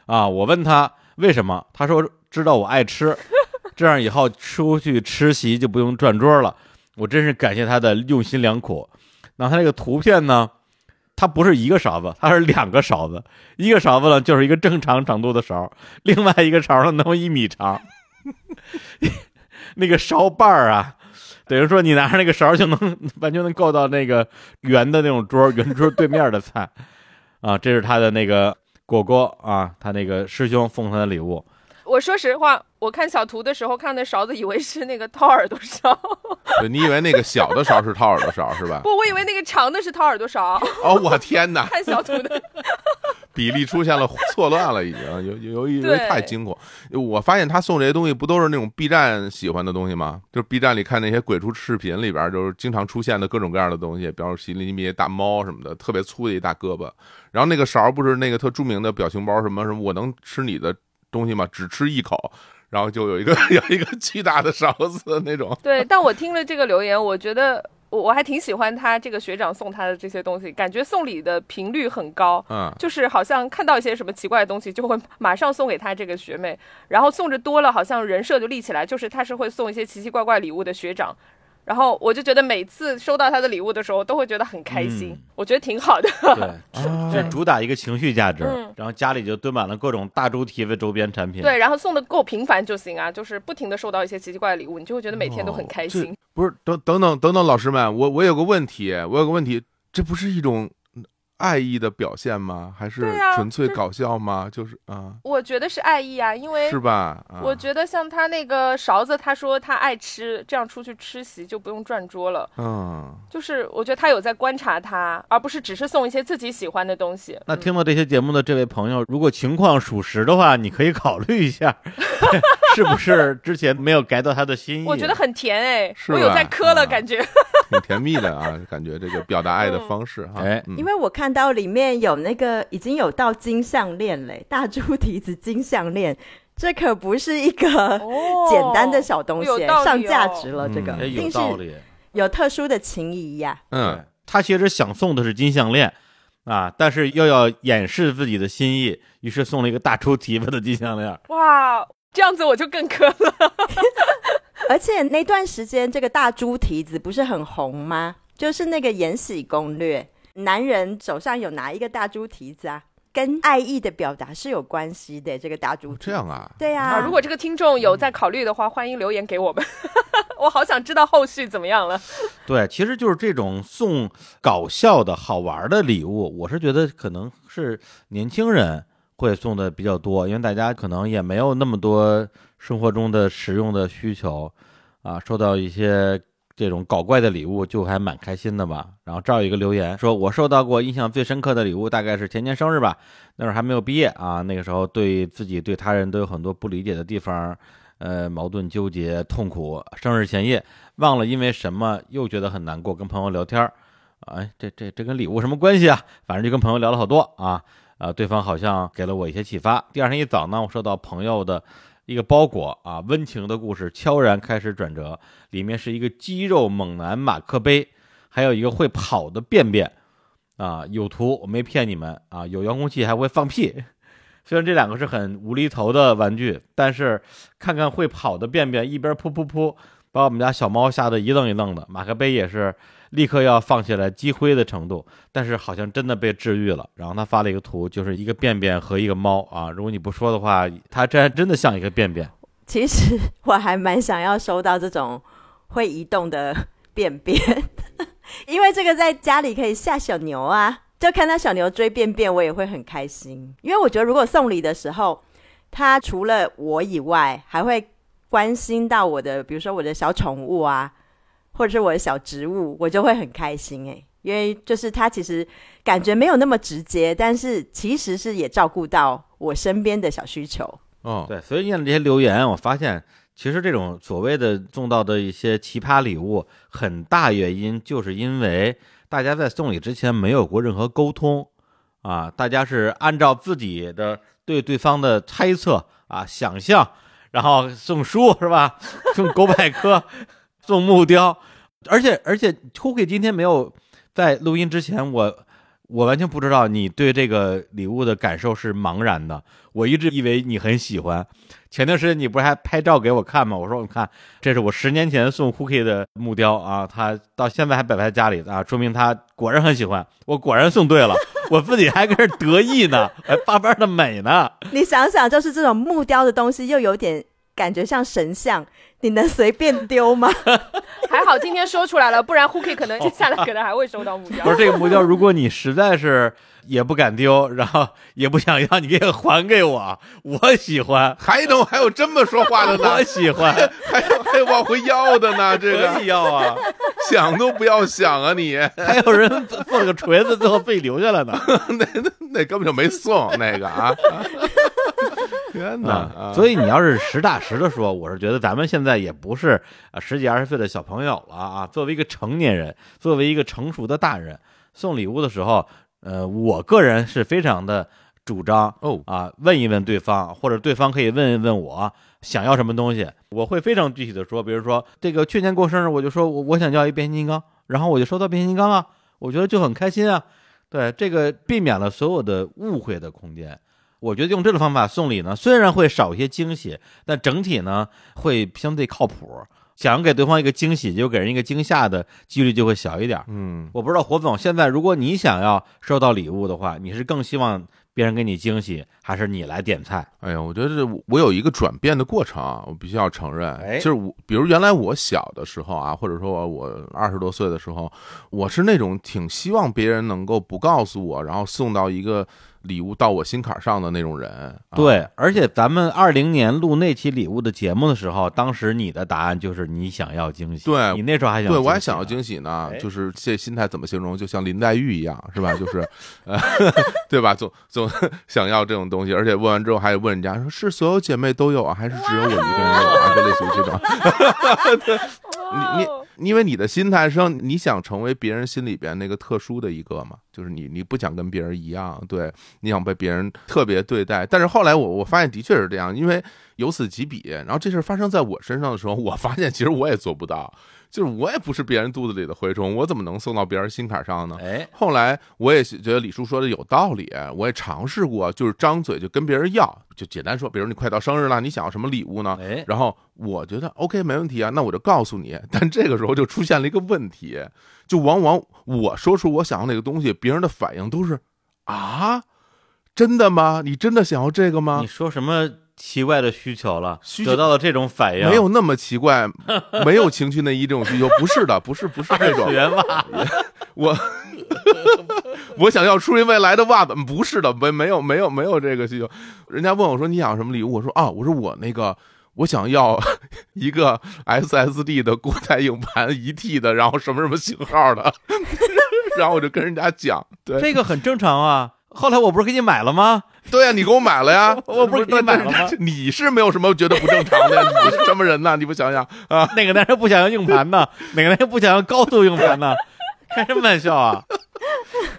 啊，我问他为什么，他说知道我爱吃，这样以后出去吃席就不用转桌了。我真是感谢他的用心良苦。那他那个图片呢，它不是一个勺子，它是两个勺子，一个勺子呢就是一个正常长度的勺，另外一个勺呢能有一米长。那个勺把儿啊，等于说你拿着那个勺就能完全能够到那个圆的那种桌，圆桌对面的菜。啊，这是他的那个果果啊，他那个师兄送他的礼物。我说实话，我看小图的时候看那勺子，以为是那个掏耳朵勺。对你以为那个小的勺是掏耳朵勺是吧？不，我以为那个长的是掏耳朵勺。哦，我天哪！看小图的，比例出现了错乱了，已经由由于对太惊恐。我发现他送这些东西不都是那种 B 站喜欢的东西吗？就是 B 站里看那些鬼畜视频里边，就是经常出现的各种各样的东西，比方说麒麟臂、大猫什么的，特别粗的一大胳膊。然后那个勺不是那个特著名的表情包，什么什么我能吃你的东西嘛？只吃一口。然后就有一个 有一个巨大的勺子那种，对。但我听了这个留言，我觉得我我还挺喜欢他这个学长送他的这些东西，感觉送礼的频率很高。嗯，就是好像看到一些什么奇怪的东西，就会马上送给他这个学妹，然后送着多了，好像人设就立起来，就是他是会送一些奇奇怪怪礼物的学长。然后我就觉得每次收到他的礼物的时候，都会觉得很开心，嗯我觉得挺好的。对，就主打一个情绪价值，嗯然后家里就堆满了各种大猪蹄子周边产品。对，然后送的够频繁就行啊，就是不停的收到一些奇奇怪怪的礼物，你就会觉得每天都很开心。这不是等等等等等，老师们，我我有个问题，我有个问题，这不是一种爱意的表现吗？还是纯粹搞笑吗？就是啊，我觉得是爱意啊，因为是吧？啊我觉得像他那个勺子，他说他爱吃，这样出去吃席就不用转桌了。嗯，就是我觉得他有在观察他，而不是只是送一些自己喜欢的东西。那听到这些节目的这位朋友，如果情况属实的话，你可以考虑一下，是不是之前没有 get 到他的心意？我觉得很甜哎，是我有在磕了，啊感觉。挺甜蜜的啊，感觉这个表达爱的方式哈。哎嗯因为我看到里面有那个已经有到金项链嘞，大猪蹄子金项链，这可不是一个哦 简单的小东西，上价值了。这个有一定是道理。有特殊的情谊呀。嗯，他其实想送的是金项链啊，但是又要掩饰自己的心意，于是送了一个大猪蹄子的金项链。哇，这样子我就更磕了。而且那段时间，这个大猪蹄子不是很红吗？就是那个《延禧攻略》，男人手上有拿一个大猪蹄子啊，跟爱意的表达是有关系的。这个大猪蹄，这样啊，对呀、啊，如果这个听众有在考虑的话，欢迎留言给我们。我好想知道后续怎么样了。对，其实就是这种送搞笑的好玩的礼物，我是觉得可能是年轻人会送的比较多，因为大家可能也没有那么多生活中的实用的需求啊，受到一些这种搞怪的礼物就还蛮开心的吧。然后这儿有一个留言说，我收到过印象最深刻的礼物，大概是前年生日吧，那会儿还没有毕业啊，那个时候对自己对他人都有很多不理解的地方。呃，矛盾、纠结、痛苦。生日前夜，忘了因为什么，又觉得很难过，跟朋友聊天儿。哎，这这这跟礼物什么关系啊？反正就跟朋友聊了好多啊。呃，对方好像给了我一些启发。第二天一早呢，我收到朋友的一个包裹啊，温情的故事悄然开始转折，里面是一个肌肉猛男马克杯，还有一个会跑的便便啊，有图，我没骗你们啊，有遥控器还会放屁。虽然这两个是很无厘头的玩具，但是看看会跑的便便一边噗噗噗，把我们家小猫吓得一愣一愣的。马克杯也是立刻要放下来积灰的程度，但是好像真的被治愈了。然后他发了一个图，就是一个便便和一个猫啊。如果你不说的话，它这还真的像一个便便。其实我还蛮想要收到这种会移动的便便，因为这个在家里可以吓小牛啊，就看到小牛追便便，我也会很开心。因为我觉得如果送礼的时候，他除了我以外，还会关心到我的，比如说我的小宠物啊，或者是我的小植物，我就会很开心诶、因为就是他其实感觉没有那么直接，但是其实是也照顾到我身边的小需求。哦，对，所以念了这些留言，我发现其实这种所谓的送到的一些奇葩礼物，很大原因就是因为大家在送礼之前没有过任何沟通啊，大家是按照自己的对对方的猜测啊、想象，然后送书是吧？送狗百科，送木雕，而且而且 Cookie 今天没有在录音之前，我我完全不知道你对这个礼物的感受是茫然的。我一直以为你很喜欢。前段时间你不是还拍照给我看吗？我说你看，这是我十年前送 Cookie 的木雕啊，他到现在还摆在家里啊，说明他果然很喜欢。我果然送对了，我自己还跟这得意呢，还巴巴的美呢。你想想，就是这种木雕的东西，又有点感觉像神像，你能随便丢吗？还好今天说出来了，不然 Hooky 可能接下来可能还会收到木雕 不。是这个木雕，如果你实在是也不敢丢，然后也不想要你给还给我，我喜欢，还能还有这么说话的呢我？喜欢，还还有往回要的呢？这可个以要啊！想都不要想啊你！还有人做了个锤子，最后被留下来呢。那根本就没送那个啊！天哪！啊，所以你要是实打实的说，我是觉得咱们现在也不是啊十几二十岁的小朋友了啊。作为一个成年人，作为一个成熟的大人，送礼物的时候，呃，我个人是非常的主张哦啊，问一问对方，或者对方可以问一问我想要什么东西，我会非常具体的说，比如说这个去年过生日，我就说我我想要一变形金刚，然后我就收到变形金刚啊，我觉得就很开心啊。对，这个避免了所有的误会的空间。我觉得用这种方法送礼呢，虽然会少一些惊喜，但整体呢会相对靠谱。想给对方一个惊喜，就给人一个惊吓的几率就会小一点。嗯，我不知道火总现在，如果你想要收到礼物的话，你是更希望别人给你惊喜，还是你来点菜？哎呀，我觉得这我有一个转变的过程啊，我必须要承认，哎就是我，比如原来我小的时候啊，或者说我二十多岁的时候，我是那种挺希望别人能够不告诉我，然后送到一个礼物到我心坎上的那种人。啊、对，而且咱们二零年录那期礼物的节目的时候，当时你的答案就是你想要惊喜。对你那时候还想对，我还想要惊喜呢哎，就是这心态怎么形容？就像林黛玉一样，是吧？就是，呃，对吧？总总 想要这种东西，而且问完之后还得问人家说是所有姐妹都有啊，还是只有我一个人有啊？就类似于这种。你你哦因为你的心态上，你想成为别人心里边那个特殊的一个嘛，就是你你不想跟别人一样，对，你想被别人特别对待。但是后来我我发现的确是这样，因为由此及彼，然后这事儿发生在我身上的时候，我发现其实我也做不到，就是我也不是别人肚子里的蛔虫，我怎么能送到别人心坎上呢？哎，后来我也觉得李叔说的有道理，我也尝试过，就是张嘴就跟别人要，就简单说，比如你快到生日了，你想要什么礼物呢？哎，然后我觉得 OK 没问题啊，那我就告诉你。但这个时候就出现了一个问题，就往往我说出我想要那个东西，别人的反应都是啊，真的吗？你真的想要这个吗你？说什么奇怪的需求了？需求得到了这种反应，没有那么奇怪，没有情趣内衣这种需求，不是的，不是不是这种次，元袜，我 我想要初音未来的袜子，不是的，没没有没有没有这个需求。人家问我说你想要什么礼物，我说啊，我说我那个我想要一个 SSD 的固态硬盘一 T 的，然后什么什么型号的，然后我就跟人家讲，对这个很正常啊。后来我不是给你买了吗？对呀、你给我买了呀，我不是给你买了吗 你是没有什么觉得不正常的呀，你是什么人呢？你不想想啊？哪个男人不想要硬盘呢？哪个男人不想要高度硬盘呢？开什么玩笑啊！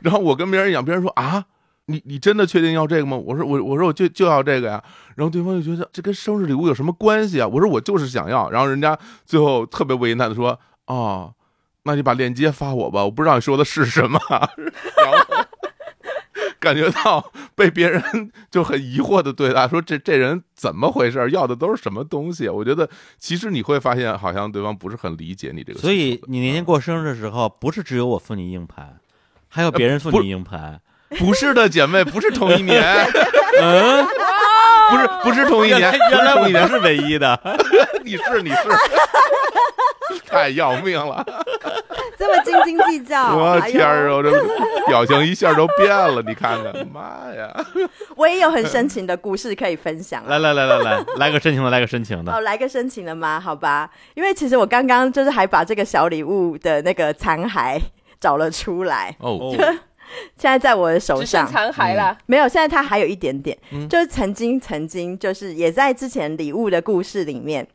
然后我跟别人讲，别人说啊，你你真的确定要这个吗？我说我我说我就就要这个呀。然后对方就觉得这跟生日礼物有什么关系啊？我说我就是想要。然后人家最后特别为难的说，哦，那你把链接发我吧，我不知道你说的是什么。然后感觉到被别人就很疑惑的对待，说 这这人怎么回事？要的都是什么东西？我觉得其实你会发现，好像对方不是很理解你这个。所以你那天过生日的时候，不是只有我送你硬盘，还有别人送你硬盘。不是的，姐妹，不是同一年。嗯，不是不是同一年，原来不是唯一的。你 是你是，太要命了！这么斤斤计较。我天儿啊，我这表情一下都变了，你看看，妈呀！我也有很深情的故事可以分享啊。来来来来来，来个深情的，来个深情的。哦，来个深情的吗？好吧，因为其实我刚刚就是还把这个小礼物的那个残骸找了出来，哦，哦，现在在我的手上。残骸啦。没有，现在它还有一点点，嗯就是曾经曾经就是也在之前礼物的故事里面，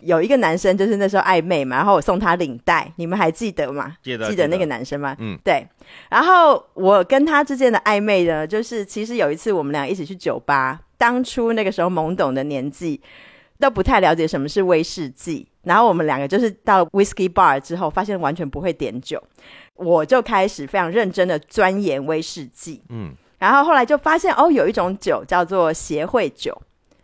有一个男生就是那时候暧昧嘛，然后我送他领带，你们还记得吗？记得记得那个男生吗？嗯，对。然后我跟他之间的暧昧呢，就是其实有一次我们俩一起去酒吧，当初那个时候懵懂的年纪都不太了解什么是威士忌，然后我们两个就是到 whisky bar 之后，发现完全不会点酒，我就开始非常认真的钻研威士忌，嗯然后后来就发现哦，有一种酒叫做协会酒，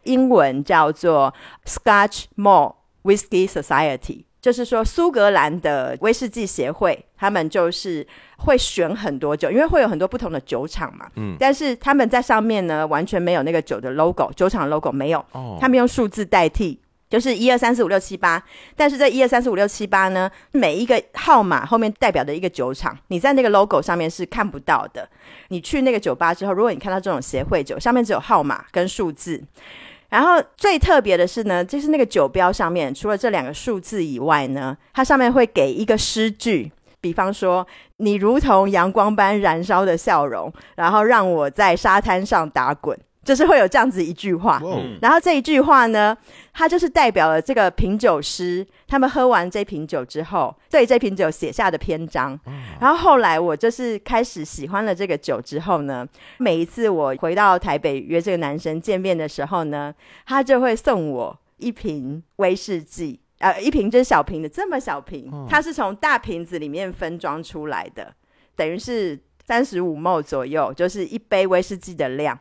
英文叫做 Scotch Malt Whisky Society，就是说苏格兰的威士忌协会，他们就是会选很多酒，因为会有很多不同的酒厂嘛，嗯，但是他们在上面呢完全没有那个酒的 logo，酒厂 logo 没有，哦，他们用数字代替。就是一二三四五六七八，但是这一二三四五六七八呢，每一个号码后面代表的一个酒厂，你在那个 logo 上面是看不到的。你去那个酒吧之后，如果你看到这种协会酒，上面只有号码跟数字。然后最特别的是呢，就是那个酒标上面除了这两个数字以外呢，它上面会给一个诗句，比方说“你如同阳光般燃烧的笑容”，然后让我在沙滩上打滚，就是会有这样子一句话。然后这一句话呢，它就是代表了这个品酒师他们喝完这瓶酒之后，对这瓶酒写下的篇章。然后后来我就是开始喜欢了这个酒之后呢，每一次我回到台北约这个男生见面的时候呢，他就会送我一瓶威士忌。呃，一瓶就是小瓶的，这么小瓶，它是从大瓶子里面分装出来的，等于是三十五 ml 左右，就是一杯威士忌的量。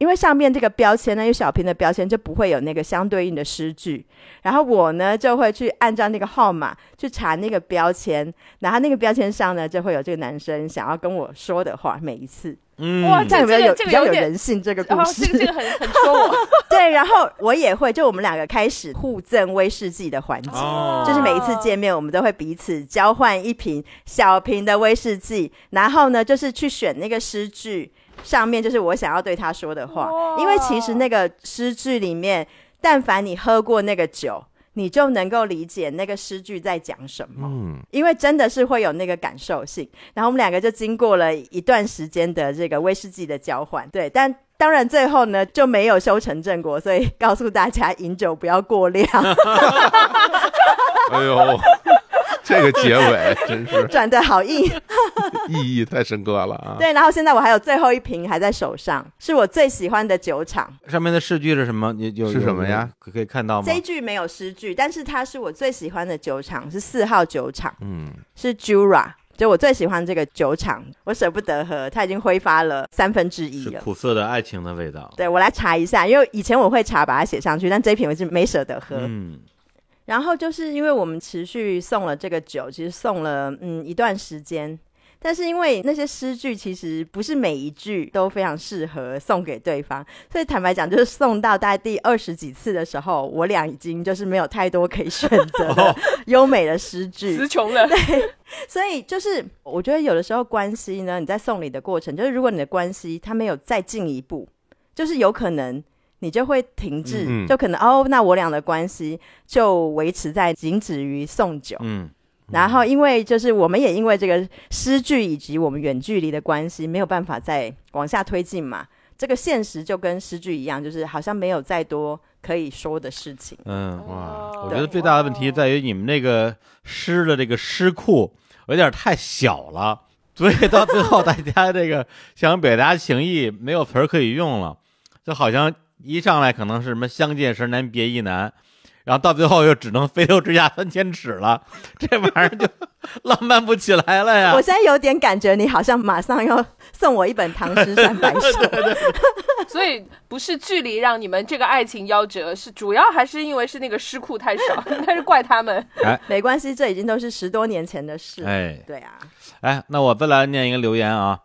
因为上面这个标签呢，有小瓶的标签就不会有那个相对应的诗句，然后我呢就会去按照那个号码去查那个标签，然后那个标签上呢就会有这个男生想要跟我说的话，每一次，嗯，哇这样有没有有比较有人性这个故事？这个这个很很戳我，对，然后我也会，就我们两个开始互赠威士忌的环节。哦。就是每一次见面，我们都会彼此交换一瓶小瓶的威士忌，然后呢，就是去选那个诗句，上面就是我想要对他说的话。因为其实那个诗句里面，但凡你喝过那个酒，你就能够理解那个诗句在讲什么。嗯，因为真的是会有那个感受性，然后我们两个就经过了一段时间的这个威士忌的交换，对，但当然最后呢就没有修成正果，所以告诉大家饮酒不要过量，哎呦，这个结尾真是 转的好硬。意义太深刻了啊！对，然后现在我还有最后一瓶还在手上，是我最喜欢的酒厂。上面的诗句是什么？你有是什么呀？有可以看到吗这？一句没有诗句，但是它是我最喜欢的酒厂，是四号酒厂，嗯，是 Jura。就我最喜欢这个酒厂，我舍不得喝，它已经挥发了三分之一了。是苦涩的爱情的味道。对我来查一下，因为以前我会查把它写上去，但这一瓶我是没舍得喝。嗯，然后就是因为我们持续送了这个酒，其实送了嗯一段时间，但是因为那些诗句其实不是每一句都非常适合送给对方，所以坦白讲，就是送到大概第二十几次的时候，我俩已经就是没有太多可以选择的优美的诗句。词穷了。对所以就是，我觉得有的时候关系呢，你在送礼的过程，就是如果你的关系它没有再进一步，就是有可能你就会停滞，就可能哦，那我俩的关系就维持在仅止于送酒。嗯，然后，因为就是我们也因为这个诗句以及我们远距离的关系，没有办法再往下推进嘛。这个现实就跟诗句一样，就是好像没有再多可以说的事情。嗯，哇我觉得最大的问题在于你们那个诗的这个诗库有点太小了，所以到最后大家这个想表达情意没有词儿可以用了，就好像一上来可能是什么相见时难别亦难，然后到最后又只能飞流直下三千尺了，这玩意儿就 浪漫不起来了呀我。现在有点感觉，你好像马上要送我一本《唐诗三百首》。所以不是距离让你们这个爱情夭折，是主要还是因为是那个诗库太少，但是怪他们。没关系，这已经都是十多年前的事。哎对啊，哎，那我再来念一个留言啊。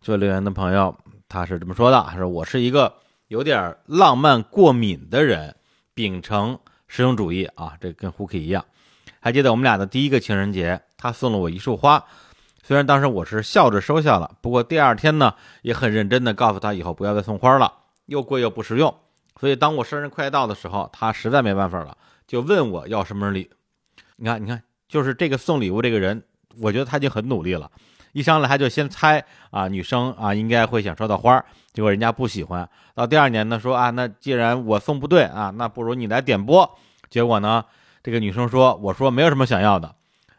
这位留言的朋友他是这么说的：“他说我是一个有点浪漫过敏的人，秉承实用主义啊，这跟胡 k 一样。还记得我们俩的第一个情人节，他送了我一束花，虽然当时我是笑着收下了，不过第二天呢，也很认真的告诉他以后不要再送花了，又贵又不实用。所以当我生日快到的时候，他实在没办法了，就问我要什么礼。你看，你看，就是这个送礼物这个人，我觉得他已经很努力了。一上来他就先猜啊，女生啊应该会想收到花，结果人家不喜欢。到第二年呢，说啊，那既然我送不对啊，那不如你来点播。结果呢，这个女生说，我说没有什么想要的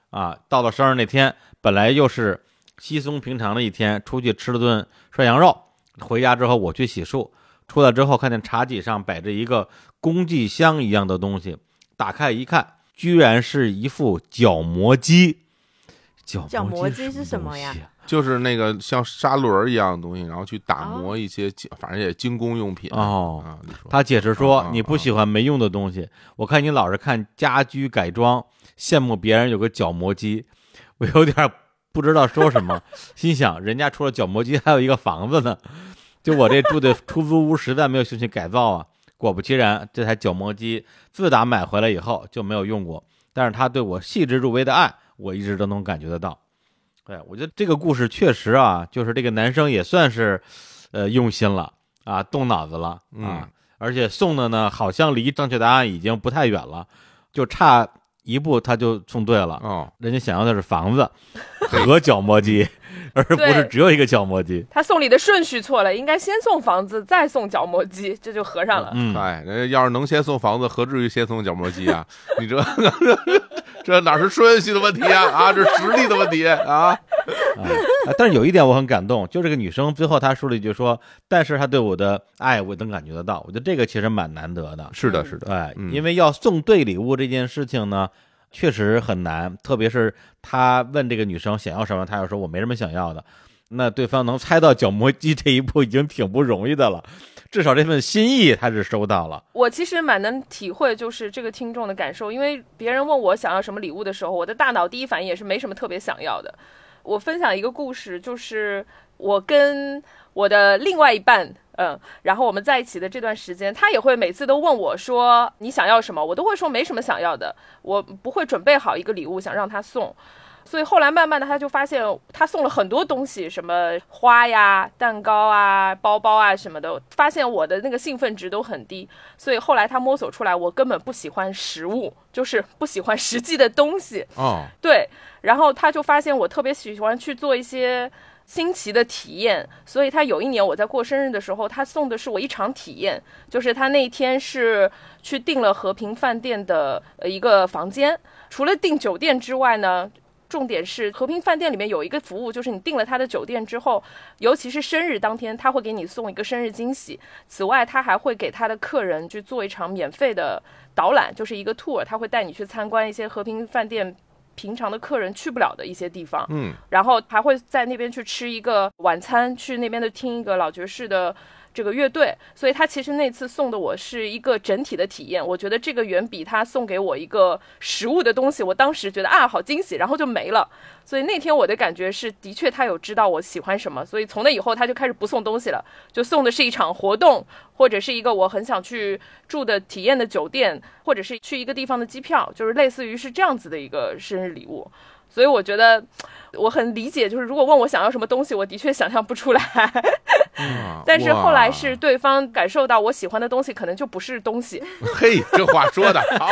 啊。到了生日那天，本来又是稀松平常的一天，出去吃了顿涮羊肉，回家之后我去洗漱，出来之后看见茶几上摆着一个工具箱一样的东西，打开一看，居然是一副角磨机。角角磨机是是什么呀就是那个像砂轮儿一样的东西，然后去打磨一些，反正也精工用品哦啊。他解释说啊：“你不喜欢没用的东西，我看你老是看家居改装，羡慕别人有个角磨机，我有点不知道说什么，心想人家除了角磨机还有一个房子呢，就我这住的出租屋实在没有兴趣改造啊。果不其然，这台角磨机自打买回来以后就没有用过，但是他对我细致入微的爱，我一直都能感觉得到。对，我觉得这个故事确实啊，就是这个男生也算是，呃，用心了啊，动脑子了啊，嗯而且送的呢，好像离正确答案已经不太远了，就差一步他就送对了。哦，人家想要的是房子和角磨机，而不是只有一个角磨机。他送礼的顺序错了，应该先送房子，再送角磨机，这就合上了。嗯，哎，要是能先送房子，何至于先送角磨机啊？你这 这哪是顺序的问题啊？啊，这是实力的问题啊！啊，但是有一点我很感动，就这个女生最后她说了一句说，但是她对我的爱我能感觉得到，我觉得这个其实蛮难得的。是的，是的，对，嗯因为要送对礼物这件事情呢，确实很难，特别是他问这个女生想要什么，她要说我没什么想要的，那对方能猜到角磨机这一步已经挺不容易的了，至少这份心意他是收到了。我其实蛮能体会，就是这个听众的感受，因为别人问我想要什么礼物的时候，我的大脑第一反应也是没什么特别想要的。我分享一个故事，就是我跟我的另外一半，嗯，然后我们在一起的这段时间，他也会每次都问我说你想要什么，我都会说没什么想要的，我不会准备好一个礼物想让他送。所以后来慢慢的，他就发现他送了很多东西，什么花呀、蛋糕啊、包包啊什么的，发现我的那个兴奋值都很低。所以后来他摸索出来，我根本不喜欢食物，就是不喜欢实际的东西。哦，对，然后他就发现我特别喜欢去做一些新奇的体验，所以他有一年我在过生日的时候，他送的是我一场体验，就是他那一天是去订了和平饭店的呃一个房间，除了订酒店之外呢。重点是和平饭店里面有一个服务，就是你订了他的酒店之后，尤其是生日当天，他会给你送一个生日惊喜。此外，他还会给他的客人去做一场免费的导览，就是一个 tour，他会带你去参观一些和平饭店平常的客人去不了的一些地方，嗯，然后还会在那边去吃一个晚餐，去那边的听一个老爵士的这个乐队，所以他其实那次送的我是一个整体的体验，我觉得这个远比他送给我一个实物的东西，我当时觉得啊好惊喜，然后就没了。所以那天我的感觉是，的确他有知道我喜欢什么，所以从那以后他就开始不送东西了，就送的是一场活动，或者是一个我很想去住的体验的酒店，或者是去一个地方的机票，就是类似于是这样子的一个生日礼物。所以我觉得 我很理解，就是如果问我想要什么东西，我的确想象不出来。啊但是后来是对方感受到我喜欢的东西可能就不是东西，嘿，这话说的好，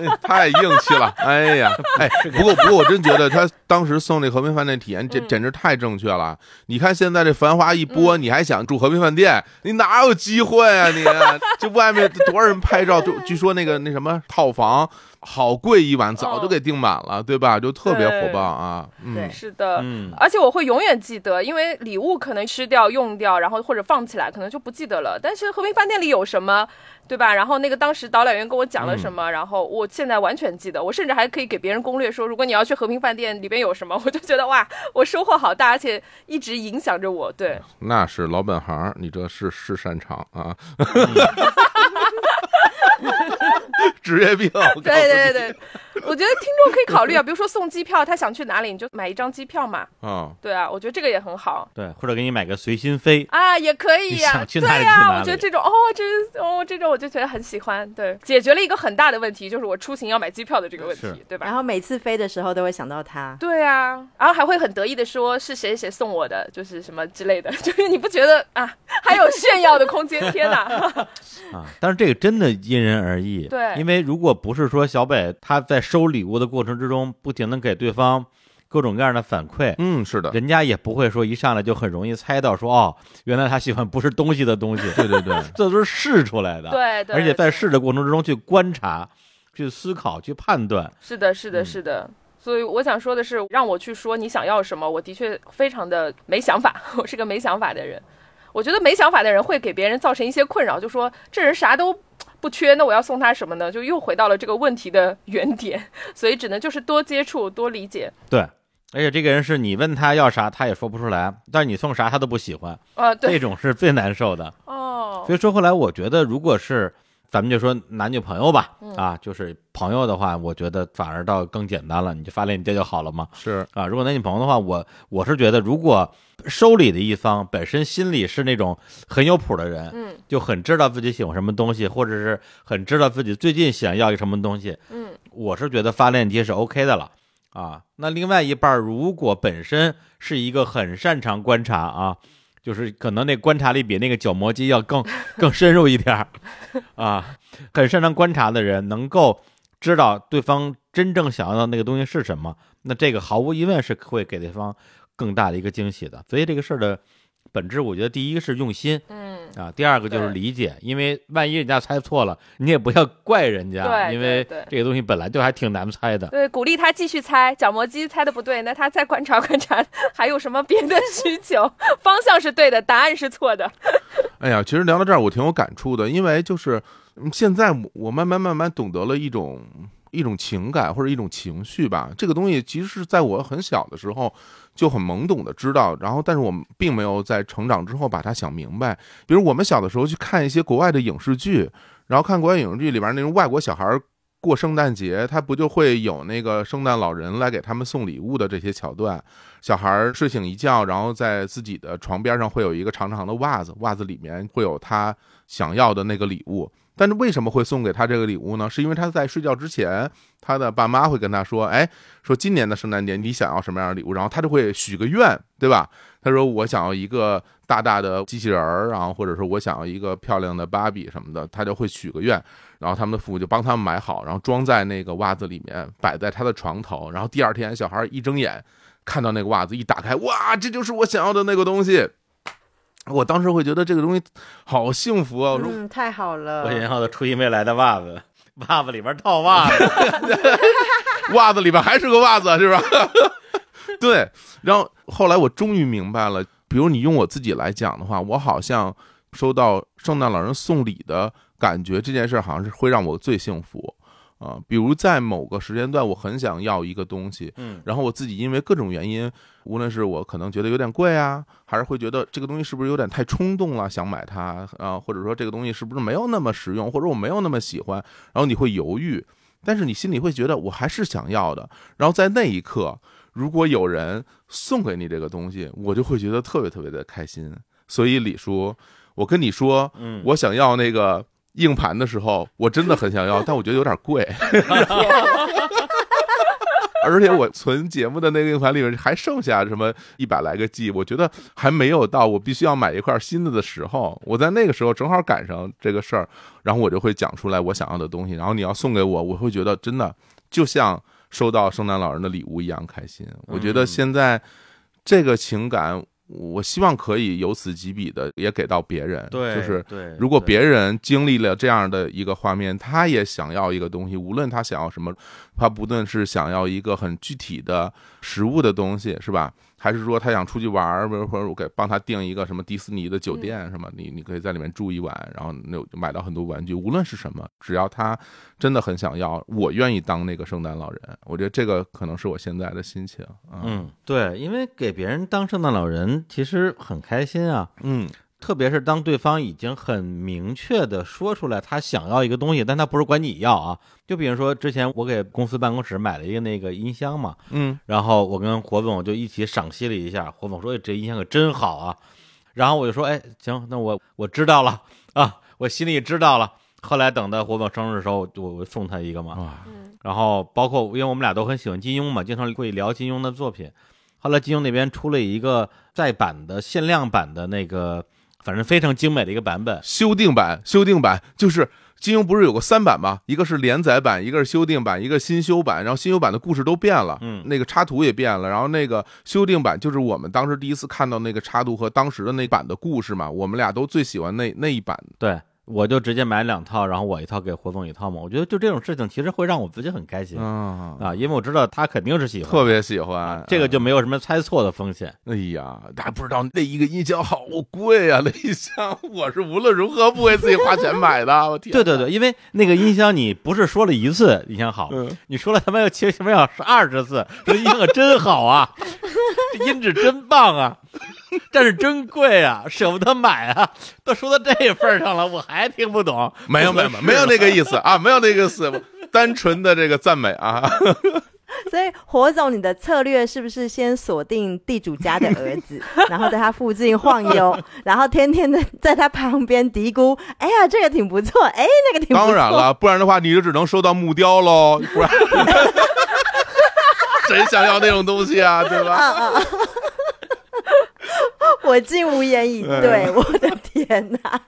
哎 太硬气了。哎呀，哎，不过不过，我真觉得他当时送那和平饭店体验，这嗯简直太正确了。你看现在这繁华一播，你还想住和平饭店，你哪有机会啊你？就外面多少人拍照，就据说那个那什么套房好贵一碗，早就给订满了，对吧？就特别火爆啊。嗯对，是的。嗯，而且我会永远记得，因为礼物可能吃掉、用掉，然后或者放起来，可能就不记得了。但是和平饭店里有什么，对吧？然后那个当时导览员跟我讲了什么，然后我现在完全记得。我甚至还可以给别人攻略说，如果你要去和平饭店，里边有什么，我就觉得哇，我收获好大，而且一直影响着我。对，那是老本行，你这是是擅长啊，职业病。对对对对，我觉得听众可以考虑啊，比如说送机票，他想去哪里，你就买一张机票嘛。嗯，对啊，我觉得这个也很好。对，或者给你买个随心飞，啊，也可以呀、你想去哪里对呀、去哪里我觉得这种哦，这哦这种我就觉得很喜欢，对，解决了一个很大的问题，就是我出行要买机票的这个问题，对吧？然后每次飞的时候都会想到他。对啊，然后还会很得意的说是谁谁送我的，就是什么之类的，就是你不觉得啊，还有炫耀的空间？天哪！啊，但是这个真的因人而异。对因为如果不是说小北他在收礼物的过程之中不停的给对方各种各样的反馈，嗯，是的，人家也不会说一上来就很容易猜到说哦，原来他喜欢不是东西的东西。对 对对，这都是试出来的。对对，而且在试的过程之中去观察、去思考、去判断。是的，是的，嗯是的。所以我想说的是，让我去说你想要什么，我的确非常的没想法，我是个没想法的人。我觉得没想法的人会给别人造成一些困扰，就说这人啥都不缺，那我要送他什么呢？就又回到了这个问题的原点，所以只能就是多接触、多理解。对，而且这个人是你问他要啥，他也说不出来，但是你送啥他都不喜欢，啊，这对，种是最难受的。哦所，以说，后来我觉得，如果是咱们就说男女朋友吧，嗯啊，就是朋友的话，我觉得反而倒更简单了，你就发链接就好了嘛。是啊，如果男女朋友的话，我我是觉得，如果收礼的一方本身心里是那种很有谱的人，嗯就很知道自己喜欢什么东西，或者是很知道自己最近想要一个什么东西，嗯我是觉得发链接是 OK 的了啊。那另外一半如果本身是一个很擅长观察啊，就是可能那观察力比那个角磨机要更更深入一点儿啊，很擅长观察的人，能够知道对方真正想要的那个东西是什么，那这个毫无疑问是会给对方更大的一个惊喜的。所以这个事儿的本质，我觉得第一个是用心。嗯啊，第二个就是理解，因为万一人家猜错了，你也不要怪人家，对因为这个东西本来就还挺难猜的。对，鼓励他继续猜，角磨机猜的不对，那他再观察观察，还有什么别的需求？方向是对的，答案是错的。哎呀，其实聊到这儿，我挺有感触的，因为就是嗯现在我我慢慢慢慢懂得了一种一种情感或者一种情绪吧。这个东西其实是在我很小的时候就很懵懂的知道，然后但是我们并没有在成长之后把它想明白。比如我们小的时候去看一些国外的影视剧，然后看国外影视剧里边那种外国小孩儿过圣诞节，他不就会有那个圣诞老人来给他们送礼物的这些桥段？小孩儿睡醒一觉，然后在自己的床边上会有一个长长的袜子，袜子里面会有他想要的那个礼物。但是为什么会送给他这个礼物呢？是因为他在睡觉之前，他的爸妈会跟他说：“哎，说今年的圣诞节你想要什么样的礼物？”然后他就会许个愿，对吧？他说：“我想要一个大大的机器人儿，然后或者说我想要一个漂亮的芭比什么的。”他就会许个愿，然后他们的父母就帮他们买好，然后装在那个袜子里面，摆在他的床头。然后第二天，小孩一睁眼看到那个袜子，一打开，哇，这就是我想要的那个东西。我当时会觉得这个东西好幸福啊！我说嗯，太好了我。想要的初音未来的袜子，袜子里边套袜子，袜子里边还是个袜子，是吧？对。然后后来我终于明白了，比如你用我自己来讲的话，我好像收到圣诞老人送礼的感觉，这件事好像是会让我最幸福啊、比如在某个时间段，我很想要一个东西，嗯然后我自己因为各种原因，无论是我可能觉得有点贵啊，还是会觉得这个东西是不是有点太冲动了，想买它啊，或者说这个东西是不是没有那么实用，或者我没有那么喜欢，然后你会犹豫，但是你心里会觉得我还是想要的。然后在那一刻，如果有人送给你这个东西，我就会觉得特别特别的开心。所以李叔，我跟你说，嗯，我想要那个硬盘的时候，我真的很想要，但我觉得有点贵。而且我存节目的那个硬盘里面还剩下什么一百来个 G，我觉得还没有到我必须要买一块新的的时候。我在那个时候正好赶上这个事儿，然后我就会讲出来我想要的东西。然后你要送给我，我会觉得真的就像收到圣诞老人的礼物一样开心。我觉得嗯现在这个情感，我希望可以由此及彼的也给到别人，对，就是对，如果别人经历了这样的一个画面，他也想要一个东西，无论他想要什么，他不论是想要一个很具体的实物的东西，是吧？还是说他想出去玩儿，或者或者我给帮他订一个什么迪士尼的酒店，什么你你可以在里面住一晚，然后那买到很多玩具，无论是什么，只要他真的很想要，我愿意当那个圣诞老人。我觉得这个可能是我现在的心情啊。嗯，对，因为给别人当圣诞老人其实很开心啊，嗯特别是当对方已经很明确的说出来他想要一个东西，但他不是管你要啊。就比如说之前我给公司办公室买了一个那个音箱嘛，嗯然后我跟火总就一起赏析了一下，火总说：“哎，这音箱可真好啊。”然后我就说：“哎，行，那我我知道了啊，我心里知道了。”后来等到火总生日的时候，我我送他一个嘛。嗯然后包括因为我们俩都很喜欢金庸嘛，经常会聊金庸的作品。后来金庸那边出了一个再版的限量版的那个，反正非常精美的一个版本。修订版，修订版就是金庸不是有个三版吗？一个是连载版，一个是修订版，一个新修版。然后新修版的故事都变了，嗯那个插图也变了。然后那个修订版就是我们当时第一次看到那个插图和当时的那版的故事嘛，我们俩都最喜欢那那一版。对，我就直接买两套，然后我一套给火总一套嘛。我觉得就这种事情，其实会让我自己很开心啊，啊，因为我知道他肯定是喜欢，特别喜欢这个就没有什么猜错的风险。哎呀，大家不知道那一个音箱好贵啊！那音箱我是无论如何不会自己花钱买的。我天，对对对，，因为那个音箱你不是说了一次音箱好，嗯，你说了他妈要七什么要二十次，这音箱可真好啊！这音质真棒啊，但是真贵啊，舍不得买啊。都说到这份儿上了，我还听不懂。没有没有没有没有那个意思啊，没有那个意思，单纯的这个赞美啊。所以火总，你的策略是不是先锁定地主家的儿子，然后在他附近晃悠，然后天天的在他旁边嘀咕：“哎呀，这个挺不错，哎，那个挺不错。”当然了，不然的话你就只能收到木雕喽，不然 谁想要那种东西啊，对吧？啊啊！我竟无言以对，我的天哪！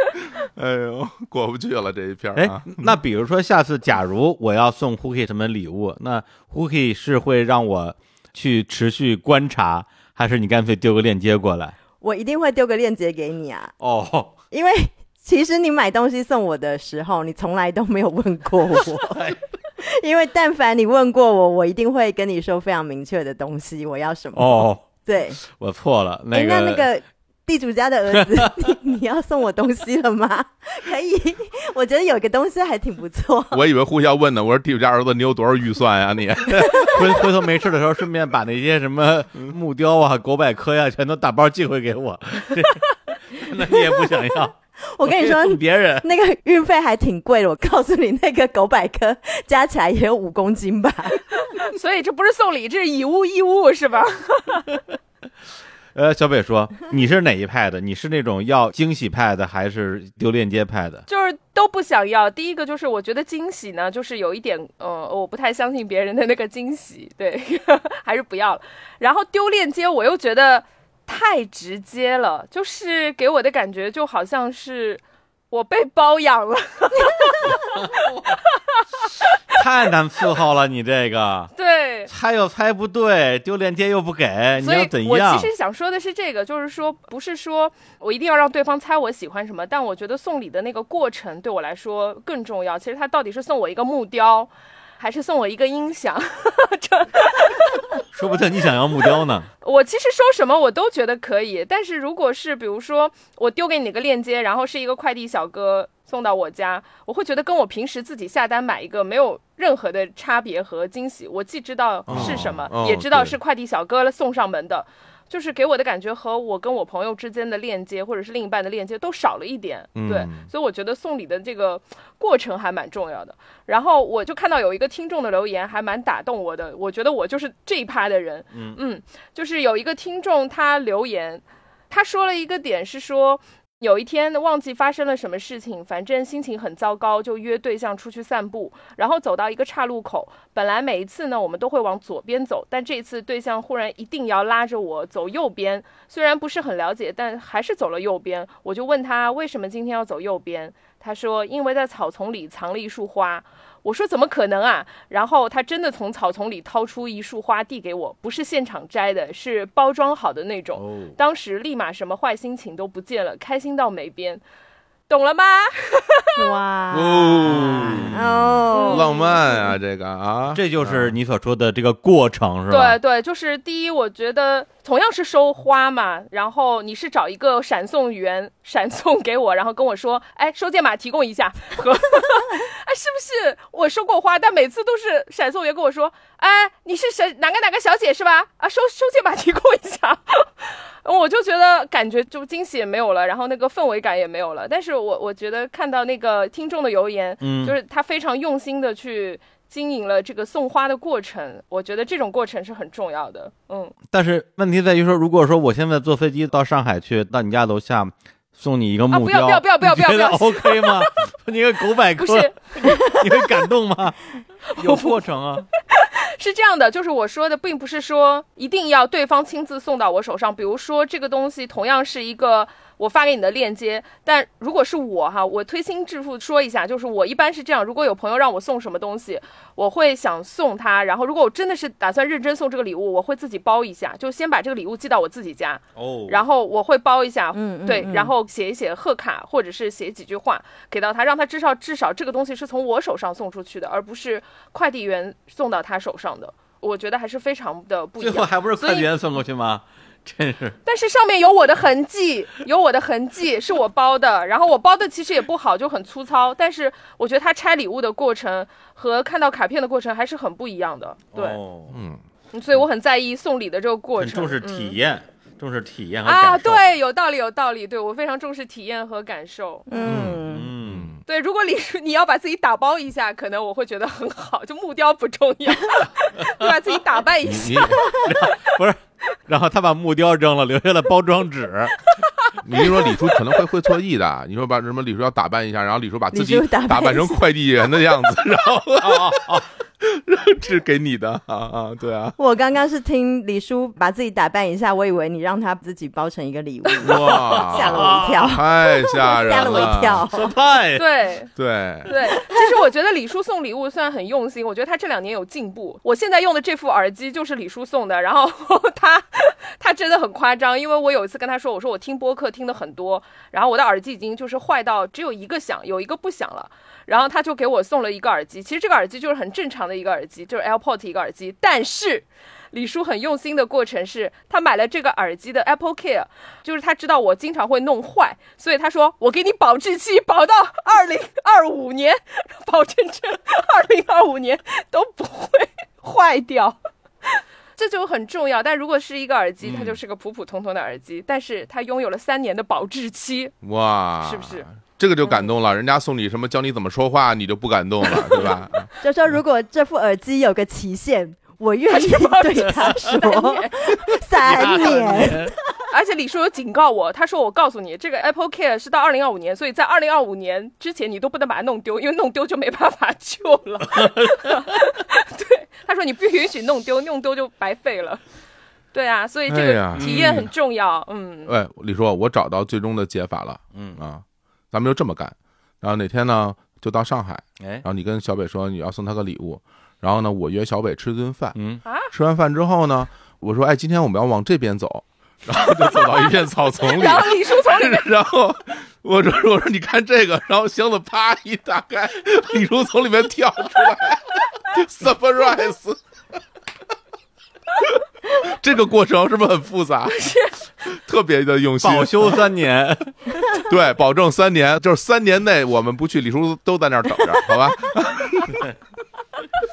哎呦，过不去了这一片儿哎啊。，那比如说下次假如我要送 Hooky 什么礼物，那 Hooky 是会让我去持续观察，还是你干脆丢个链接过来？我一定会丢个链接给你啊，哦，因为其实你买东西送我的时候，你从来都没有问过我。因为但凡你问过我，我一定会跟你说非常明确的东西，我要什么。哦，对，我错了，那哎，个那那个地主家的儿子，你 你要送我东西了吗？可以，我觉得有个东西还挺不错。我以为互相问呢，我说地主家儿子你有多少预算呀？你 回回头没事的时候，顺便把那些什么木雕啊、狗百科呀，全都打包寄回给我。那你也不想要？我跟你说别人那个运费还挺贵的。我告诉你，那个狗百科加起来也有五公斤吧。所以这不是送礼，这是以物易物，是吧？呃，小北说你是哪一派的？你是那种要惊喜派的，还是丢链接派的？就是都不想要。第一个就是我觉得惊喜呢，就是有一点，呃，我不太相信别人的那个惊喜，对，还是不要了。然后丢链接，我又觉得太直接了，就是给我的感觉就好像是我被包养了。太难伺候了，你这个 对，猜又猜不对，丢链接又不给，你要怎样我其？实想说的是这个，就是说不是说我一定要让对方猜我喜欢什么，但我觉得送礼的那个过程对我来说更重要。其实他到底是送我一个木雕。还是送我一个音响，这说不定你想要木雕呢。我其实说什么我都觉得可以，但是如果是比如说我丢给你个链接，然后是一个快递小哥送到我家，我会觉得跟我平时自己下单买一个没有任何的差别和惊喜。我既知道是什么，也知道是快递小哥送上门的。就是给我的感觉和我跟我朋友之间的链接，或者是另一半的链接都少了一点，嗯对，所以我觉得送礼的这个过程还蛮重要的。然后我就看到有一个听众的留言，还蛮打动我的，我觉得我就是这一趴的人，嗯就是有一个听众他留言，他说了一个点是说。有一天忘记发生了什么事情，反正心情很糟糕，就约对象出去散步，然后走到一个岔路口。本来每一次呢，我们都会往左边走，但这次对象忽然一定要拉着我走右边。虽然不是很了解，但还是走了右边。我就问他为什么今天要走右边，他说因为在草丛里藏了一束花。我说怎么可能啊？然后他真的从草丛里掏出一束花递给我，不是现场摘的，是包装好的那种。哦，当时立马什么坏心情都不见了，开心到没边，懂了吗？哇哦哦，浪漫啊，这个啊，这就是你所说的这个过程是吧？对对，就是第一，我觉得同样是收花嘛，然后你是找一个闪送员闪送给我，然后跟我说，哎，收件码提供一下，和 哎，是不是我收过花，但每次都是闪送员跟我说，哎，你是谁哪个哪个小姐是吧？啊，收收件码提供一下。我就觉得感觉就惊喜也没有了，然后那个氛围感也没有了。但是我我觉得看到那个听众的留言，嗯就是他非常用心的去经营了这个送花的过程，我觉得这种过程是很重要的。嗯，但是问题在于说，如果说我现在坐飞机到上海去，到你家楼下送你一个木不要，不要不要不要不要 OK 吗？你个狗百科，不是，你会感动吗？有过程啊，是这样的，就是我说的，并不是说一定要对方亲自送到我手上。比如说这个东西同样是一个我发给你的链接，但如果是我哈，我推心置腹说一下，就是我一般是这样，如果有朋友让我送什么东西，我会想送他，然后如果我真的是打算认真送这个礼物，我会自己包一下，就先把这个礼物寄到我自己家，哦然后我会包一下，对，嗯嗯嗯然后写一写贺卡，或者是写几句话给到他，让他至少至少这个东西是从我手上送出去的，而不是快递员送到他手上的。我觉得还是非常的不一样。最后还不是快递员送过去吗？真是但是上面有我的痕迹，有我的痕迹是我包的，然后我包的其实也不好，就很粗糙。但是我觉得他拆礼物的过程和看到卡片的过程还是很不一样的。对，哦嗯，嗯所以我很在意送礼的这个过程，很重视嗯体验，重视体验和啊，感受。对，有道理，有道理。对我非常重视体验和感受。嗯，嗯，对，如果你你要把自己打包一下，可能我会觉得很好，就木雕不重要，你把自己打扮一下。不是，然后他把木雕扔了，留下了包装纸。你一说李叔可能会会错意的，你说把什么李叔要打扮一下，然后李叔把自己打扮成快递员的样子，然后哦哦，然后 是给你的啊啊，对啊，我刚刚是听李叔把自己打扮一下，我以为你让他自己包成一个礼物，哇，吓了我一跳，太吓人了。吓了我一跳。surprise，对。对，对，其实我觉得李叔送礼物虽然很用心，我觉得他这两年有进步。我现在用的这副耳机就是李叔送的，然后他他真的很夸张，因为我有一次跟他说，我说我听播客听的很多，然后我的耳机已经就是坏到只有一个响，有一个不响了。然后他就给我送了一个耳机，其实这个耳机就是很正常的一个耳机，就是 AirPods 一个耳机，但是。李叔很用心的过程是，他买了这个耳机的 Apple Care，就是他知道我经常会弄坏，所以他说我给你保质期保到二零二五年，保证这二零二五年都不会坏掉。这就很重要，但如果是一个耳机，它嗯就是个普普通通的耳机，但是它拥有了三年的保质期，哇，是不是？这个就感动了，人家送你什么教你怎么说话，你就不感动了，对吧？就说如果这副耳机有个期限，我愿意对他说三年。而且李叔有警告我，他说我告诉你，这个 Apple Care 是到二零二五年，所以在二零二五年之前你都不能把它弄丢，因为弄丢就没办法救了。对，他说你不允许弄丢，弄丢就白费了。对啊，所以这个体验很重要。嗯，哎，李叔，我找到最终的解法了嗯，啊，咱们就这么干。然后哪天呢，就到上海，哎然，后你跟小北说你要送他个礼物，然后呢，我约小北吃顿饭。嗯，啊，吃完饭之后呢，我说，哎，今天我们要往这边走，然后就走到一片草丛里，然后李叔从里面 然后我说我说你看这个，然后箱子啪一打开，李叔从里面跳出来，surprise。这个过程是不是很复杂？特别的用心，保修三年，对，保证三年，就是三年内我们不去，李叔都在那儿等着，好吧？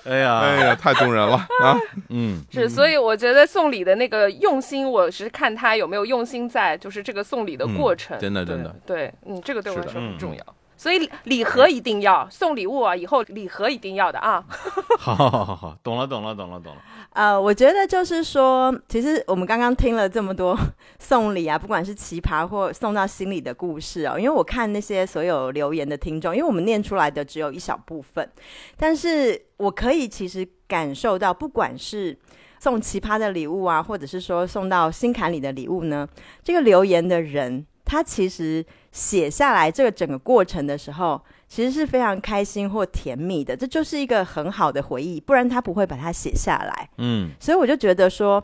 哎呀，哎呀，太动人了啊！嗯，是，所以我觉得送礼的那个用心，我是看他有没有用心在，就是这个送礼的过程。嗯真的真的对，嗯，这个对我来说很重要。所以礼礼盒一定要送礼物啊，以后礼盒一定要的啊。好好好好，懂了懂了懂了懂了，呃，我觉得就是说，其实我们刚刚听了这么多送礼啊，不管是奇葩或送到心里的故事哦，因为我看那些所有留言的听众，因为我们念出来的只有一小部分，但是我可以其实感受到，不管是送奇葩的礼物啊，或者是说送到心坎里的礼物呢，这个留言的人他其实写下来这个整个过程的时候，其实是非常开心或甜蜜的，这就是一个很好的回忆，不然他不会把它写下来。嗯所以我就觉得说，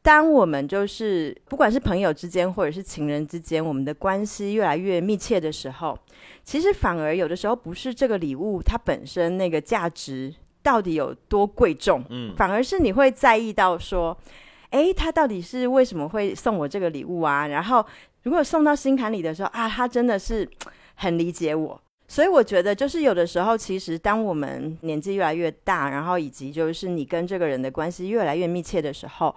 当我们就是不管是朋友之间或者是情人之间，我们的关系越来越密切的时候，其实反而有的时候不是这个礼物它本身那个价值到底有多贵重，嗯反而是你会在意到说，诶，他到底是为什么会送我这个礼物啊？然后如果送到心坎里的时候啊，他真的是 很理解我。所以我觉得，就是有的时候，其实当我们年纪越来越大，然后以及就是你跟这个人的关系越来越密切的时候，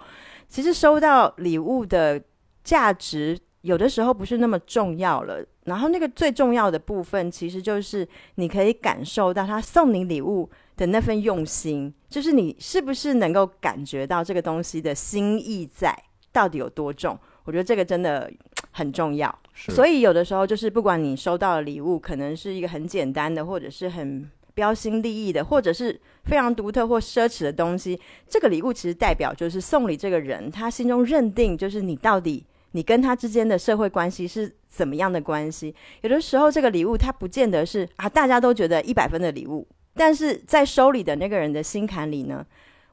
其实收到礼物的价值有的时候不是那么重要了。然后那个最重要的部分，其实就是你可以感受到他送你礼物的那份用心，就是你是不是能够感觉到这个东西的心意在到底有多重？我觉得这个真的很重要。所以有的时候就是，不管你收到的礼物可能是一个很简单的，或者是很标新立异的，或者是非常独特或奢侈的东西，这个礼物其实代表就是送礼这个人他心中认定就是你到底你跟他之间的社会关系是怎么样的关系。有的时候这个礼物它不见得是啊大家都觉得一百分的礼物，但是在收礼的那个人的心坎里呢，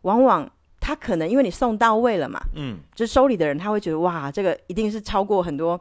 往往他可能因为你送到位了嘛，嗯就收礼的人他会觉得哇，这个一定是超过很多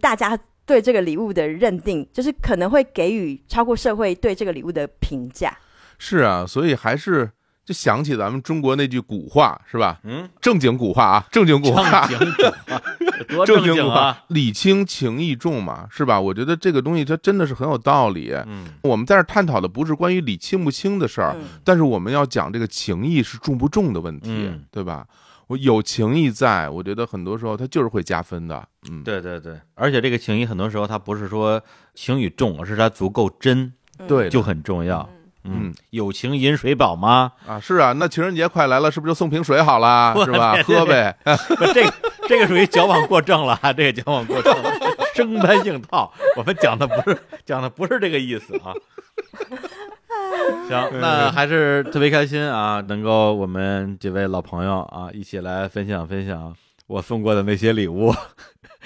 大家对这个礼物的认定，就是可能会给予超过社会对这个礼物的评价。是啊，所以还是就想起咱们中国那句古话是吧？嗯，正经古话啊，正经古话正，经古话多正经经啊！，礼轻情意重嘛，是吧？我觉得这个东西它真的是很有道理。嗯，我们在这儿探讨的不是关于礼轻不轻的事儿，嗯但是我们要讲这个情谊是重不重的问题，嗯对吧？我有情谊在，我觉得很多时候它就是会加分的。嗯，对对对，而且这个情谊很多时候它不是说情与重，而是它足够真，对就很重要。嗯嗯，有情饮水饱吗？啊，是啊，那情人节快来了，是不是就送瓶水好了，是吧？喝呗。这个 这个属于矫枉过正了啊，这个矫枉过正了，生搬硬套。我们讲的不是讲的不是这个意思啊。行，那还是特别开心啊，能够我们几位老朋友啊一起来分享分享我送过的那些礼物。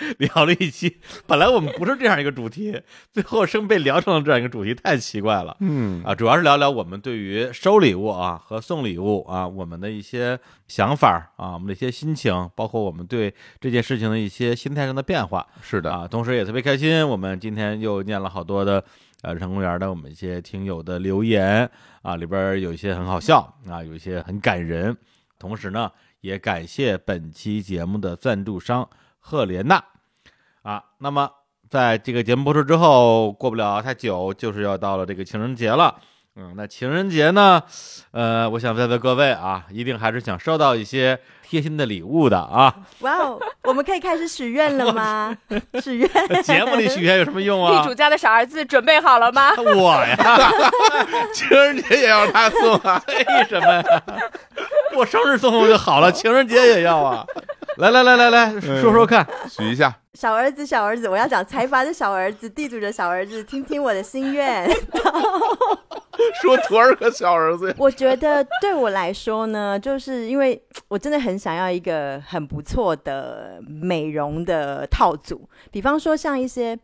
聊了一期，本来我们不是这样一个主题，最后生被聊成了这样一个主题，太奇怪了。嗯啊，主要是聊聊我们对于收礼物啊和送礼物啊，我们的一些想法啊，我们的一些心情，包括我们对这件事情的一些心态上的变化是的，啊。同时也特别开心，我们今天又念了好多的呃日常公园的我们一些听友的留言啊，里边有一些很好笑啊，有一些很感人。同时呢，也感谢本期节目的赞助商赫莲娜啊。那么在这个节目播出之后，过不了太久，就是要到了这个情人节了。嗯，那情人节呢，呃，我想在座各位啊，一定还是想收到一些贴心的礼物的啊。哇哦，我们可以开始许愿了吗？许愿，节目里许愿有什么用啊地主？家的小儿子准备好了吗？我呀，情人节也要他送啊。为什么呀？过生日送送就好了，情人节也要啊！来来来来来，说说看，许一下，小儿子，小儿子，我要找财阀的小儿子，地主的小儿子，听听我的心愿。说徒儿和小儿子？我觉得对我来说呢，就是因为 我真的很想要一个很不错的美容的套组，比方说像一些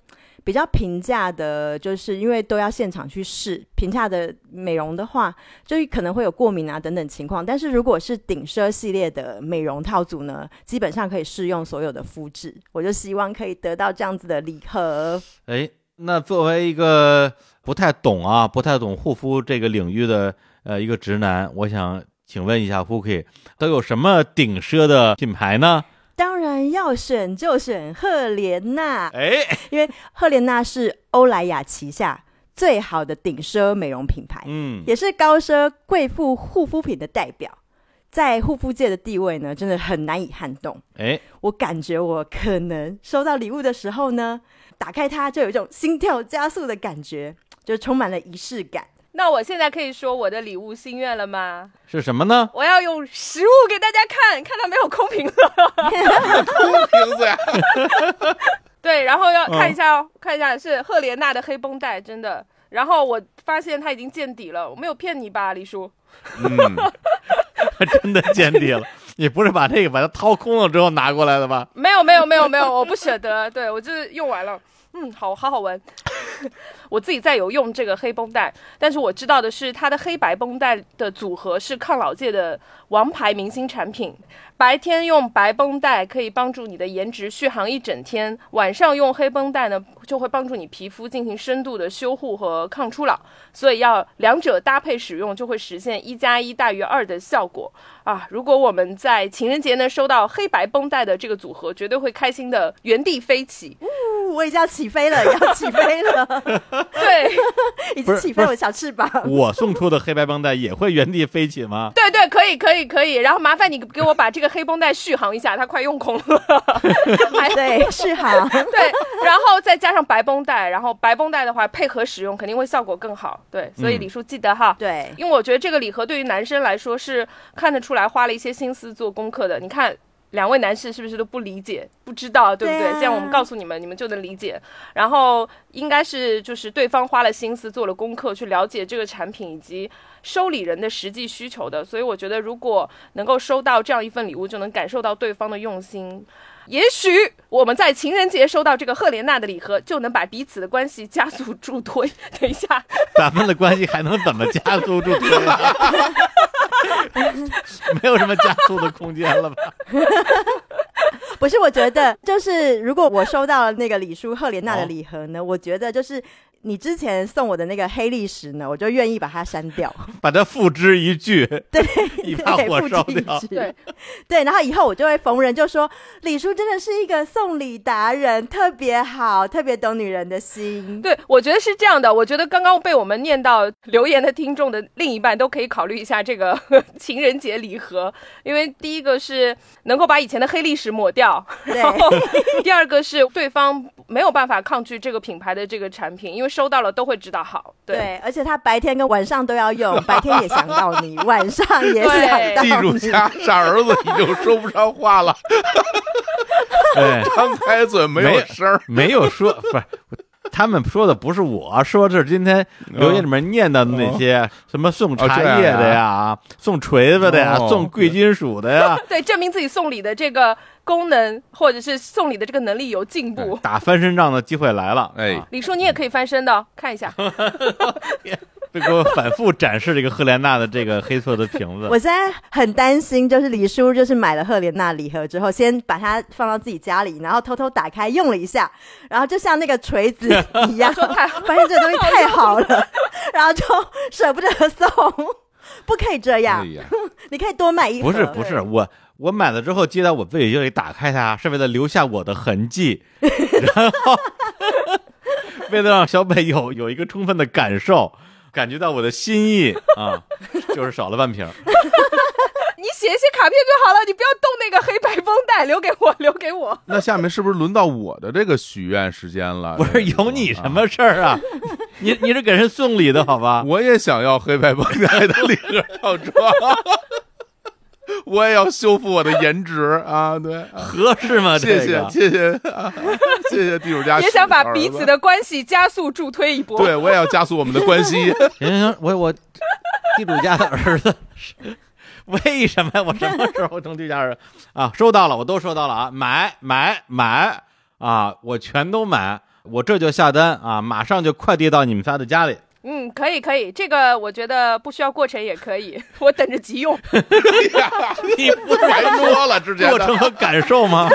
比较平价的，就是因为都要现场去试平价的美容的话，就可能会有过敏啊等等情况。但是如果是顶奢系列的美容套组呢，基本上可以适用所有的肤质，我就希望可以得到这样子的礼盒。哎，那作为一个不太懂啊、不太懂护肤这个领域的呃一个直男，我想请问一下，Fuki 都有什么顶奢的品牌呢？当然要选就选赫莲娜。哎，因为赫莲娜是欧莱雅旗下最好的顶奢美容品牌，嗯，也是高奢贵妇护肤品的代表，在护肤界的地位呢，真的很难以撼动。哎，我感觉我可能收到礼物的时候呢，打开它就有一种心跳加速的感觉，就充满了仪式感。那我现在可以说我的礼物心愿了吗？是什么呢？我要用实物给大家看，看到没有空瓶了。瓶子呀，对，然后要看一嗯下，哦，看一下是赫莲娜的黑绷带，真的。然后我发现它已经见底了，我没有骗你吧，李叔？嗯，真的见底了。你不是把这个把它掏空了之后拿过来的吧？没有，没有，没有，没有，我不舍得。对我就是用完了，嗯，好好好闻。我自己在有用这个黑绷带，但是我知道的是，它的黑白绷带的组合是抗老界的王牌明星产品。白天用白绷带可以帮助你的颜值续航一整天，晚上用黑绷带呢就会帮助你皮肤进行深度的修护和抗初老。所以要两者搭配使用，就会实现一加一大于二的效果啊！如果我们在情人节呢收到黑白绷带的这个组合，绝对会开心的原地飞起。呜我已经要起飞了，要起飞了，对已经起飞我小翅膀。我送出的黑白绷带也会原地飞起吗？对对，可以可以可以。然后麻烦你给我把这个黑绷带续航一下，它快用空了。还 对，续航。对，然后再加上白绷带，然后白绷带的话配合使用肯定会效果更好。对，所以嗯李叔记得哈。对，因为我觉得这个礼盒对于男生来说是看得出来花了一些心思做功课的。你看，两位男士是不是都不理解、不知道，对不对？这样我们告诉你们，你们就能理解。然后应该是就是对方花了心思做了功课，去了解这个产品以及收礼人的实际需求的。所以我觉得，如果能够收到这样一份礼物，就能感受到对方的用心。也许我们在情人节收到这个赫莲娜的礼盒，就能把彼此的关系加速助推。等一下，咱们的关系还能怎么加速助推啊？没有什么加速的空间了吧？不是，我觉得就是如果我收到了那个李叔赫莲娜的礼盒呢，我觉得就是你之前送我的那个黑历史呢，我就愿意把它删掉，把它付之一炬，对，一把对火烧掉。对，对，然后以后我就会逢人就说李叔真的是一个送礼达人，特别好，特别懂女人的心。对，我觉得是这样的。我觉得刚刚被我们念到留言的听众的另一半都可以考虑一下这个情人节礼盒，因为第一个是能够把以前的黑历史抹掉，对然后第二个是对方没有办法抗拒这个品牌的这个产品，因为收到了都会知道好。对，对，而且他白天跟晚上都要用，白天也想到你，晚上也对想到地主你。家傻儿子你就说不上话了，对，张开嘴没有声儿。没有说 不是。他们说的不是我说，这是今天留言里面念叨的那些什么送茶叶的呀，送锤子的呀，哦送贵金属的呀，对，证明自己送礼的这个功能或者是送礼的这个能力有进步。打翻身仗的机会来了。哎啊李叔，你也可以翻身的哦，看一下。被给我反复展示这个赫莲娜的这个黑色的瓶子。我现在很担心，就是李叔就是买了赫莲娜礼盒之后，先把它放到自己家里，然后偷偷打开用了一下，然后就像那个锤子 一样，说太发现这个东西太好了，然后就舍不得送，不可以这哎样，呀，你可以多买一盒。不是不是，我我买了之后接到我自己就得打开它，是为了留下我的痕迹，然后为了让小北有有一个充分的感受，感觉到我的心意啊，就是少了半瓶。你写一些卡片就好了，你不要动那个黑白绷带，留给我，留给我。那下面是不是轮到我的这个许愿时间了？不是有你什么事儿啊？你你是给人送礼的好吧？我也想要黑白绷带的礼盒套装，我也要修复我的颜值啊！对，啊合适吗？谢这个谢谢谢啊谢谢地主家，也想把彼此。的关系加速助推一波。对，我也要加速我们的关系。行 行行，我我地主家的儿子 为什么呀？我什么时候成地主家儿子啊？收到了，我都收到了啊！买买买啊！我全都买，我这就下单啊！马上就快递到你们仨的家里。嗯，可以可以，这个我觉得不需要过程也可以，我等着急用。哎呀，你不白说了之前的。过程和感受吗？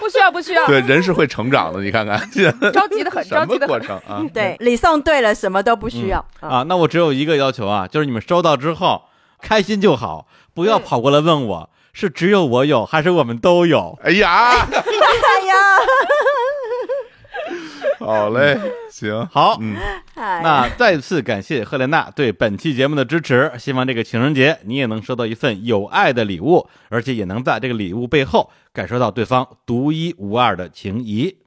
不需要不需要，对，人是会成长的，你看看，着急的很，什么着急的。过程啊？对，礼送对了，什么都不需要、啊，那我只有一个要求啊，就是你们收到之后开心就好，不要嗯跑过来问我、是只有我有还是我们都有。哎呀，哎呀，好嘞，行，好，嗯，哎那再次感谢赫莲娜对本期节目的支持，希望这个情人节你也能收到一份有爱的礼物，而且也能在这个礼物背后感受到对方独一无二的情谊。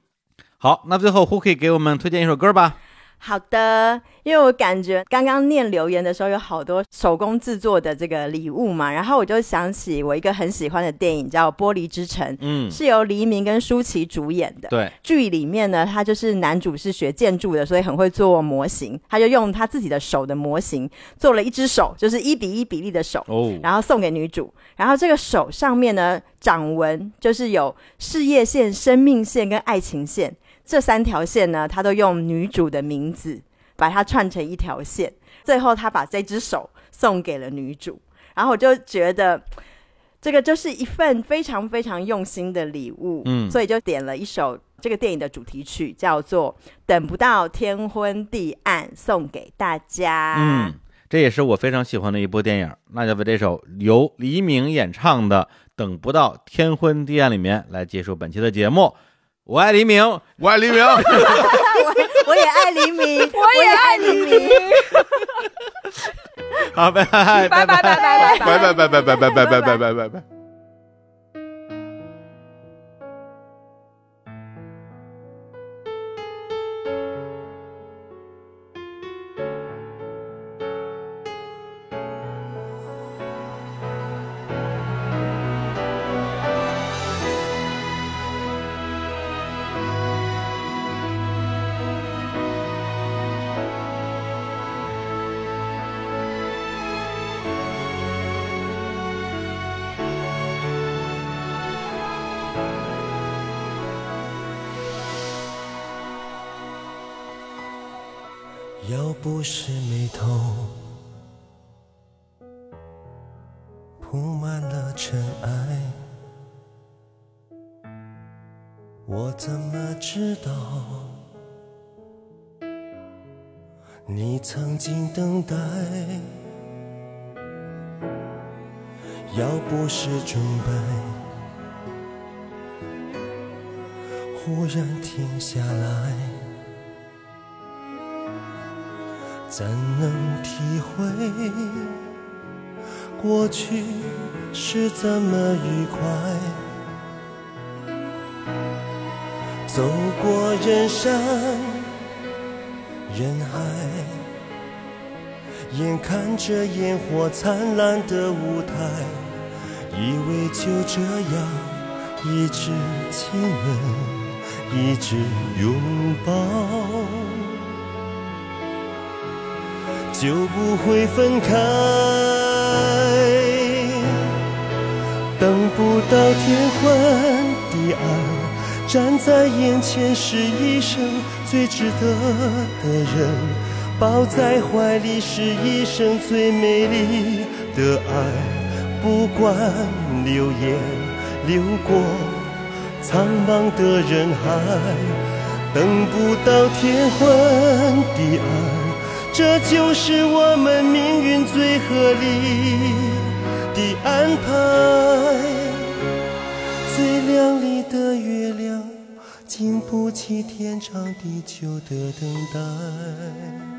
好，那最后胡可以给我们推荐一首歌吧？好的，因为我感觉刚刚念留言的时候有好多手工制作的这个礼物嘛，然后我就想起我一个很喜欢的电影叫《玻璃之城》，嗯，是由黎明跟舒淇主演的。对，剧里面呢，他就是男主是学建筑的，所以很会做模型，他就用他自己的手的模型做了一只手，就是一比一比例的手，哦，然后送给女主。然后这个手上面呢，掌纹就是有事业线、生命线跟爱情线这三条线呢，他都用女主的名字把它串成一条线。最后他把这只手送给了女主，然后我就觉得。这个就是一份非常非常用心的礼物，嗯所以就点了一首这个电影的主题曲，叫做《等不到天昏地暗》，送给大家。嗯，这也是我非常喜欢的一部电影，那就把这首由黎明演唱的《等不到天昏地暗》里面来结束本期的节目。我爱黎明，我爱黎明，我也爱黎明，我也爱黎明。好，拜拜，拜拜拜拜。拜拜拜拜拜拜拜拜拜拜拜拜要不是眉头铺满了尘埃，我怎么知道你曾经等待？要不是准备，忽然停下来，怎能体会过去是怎么愉快？走过人山人海，眼看着烟火灿烂的舞台，以为就这样一直亲吻，一直拥抱，就不会分开。等不到天昏地暗。站在眼前是一生最值得的人，抱在怀里是一生最美丽的爱。不管流言流过苍茫的人海，等不到天昏地暗，这就是我们命运最合理的安排。最亮丽的月亮，经不起天长地久的等待。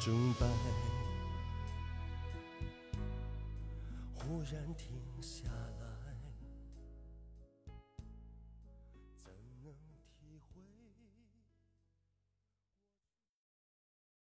钟摆。忽然停下来。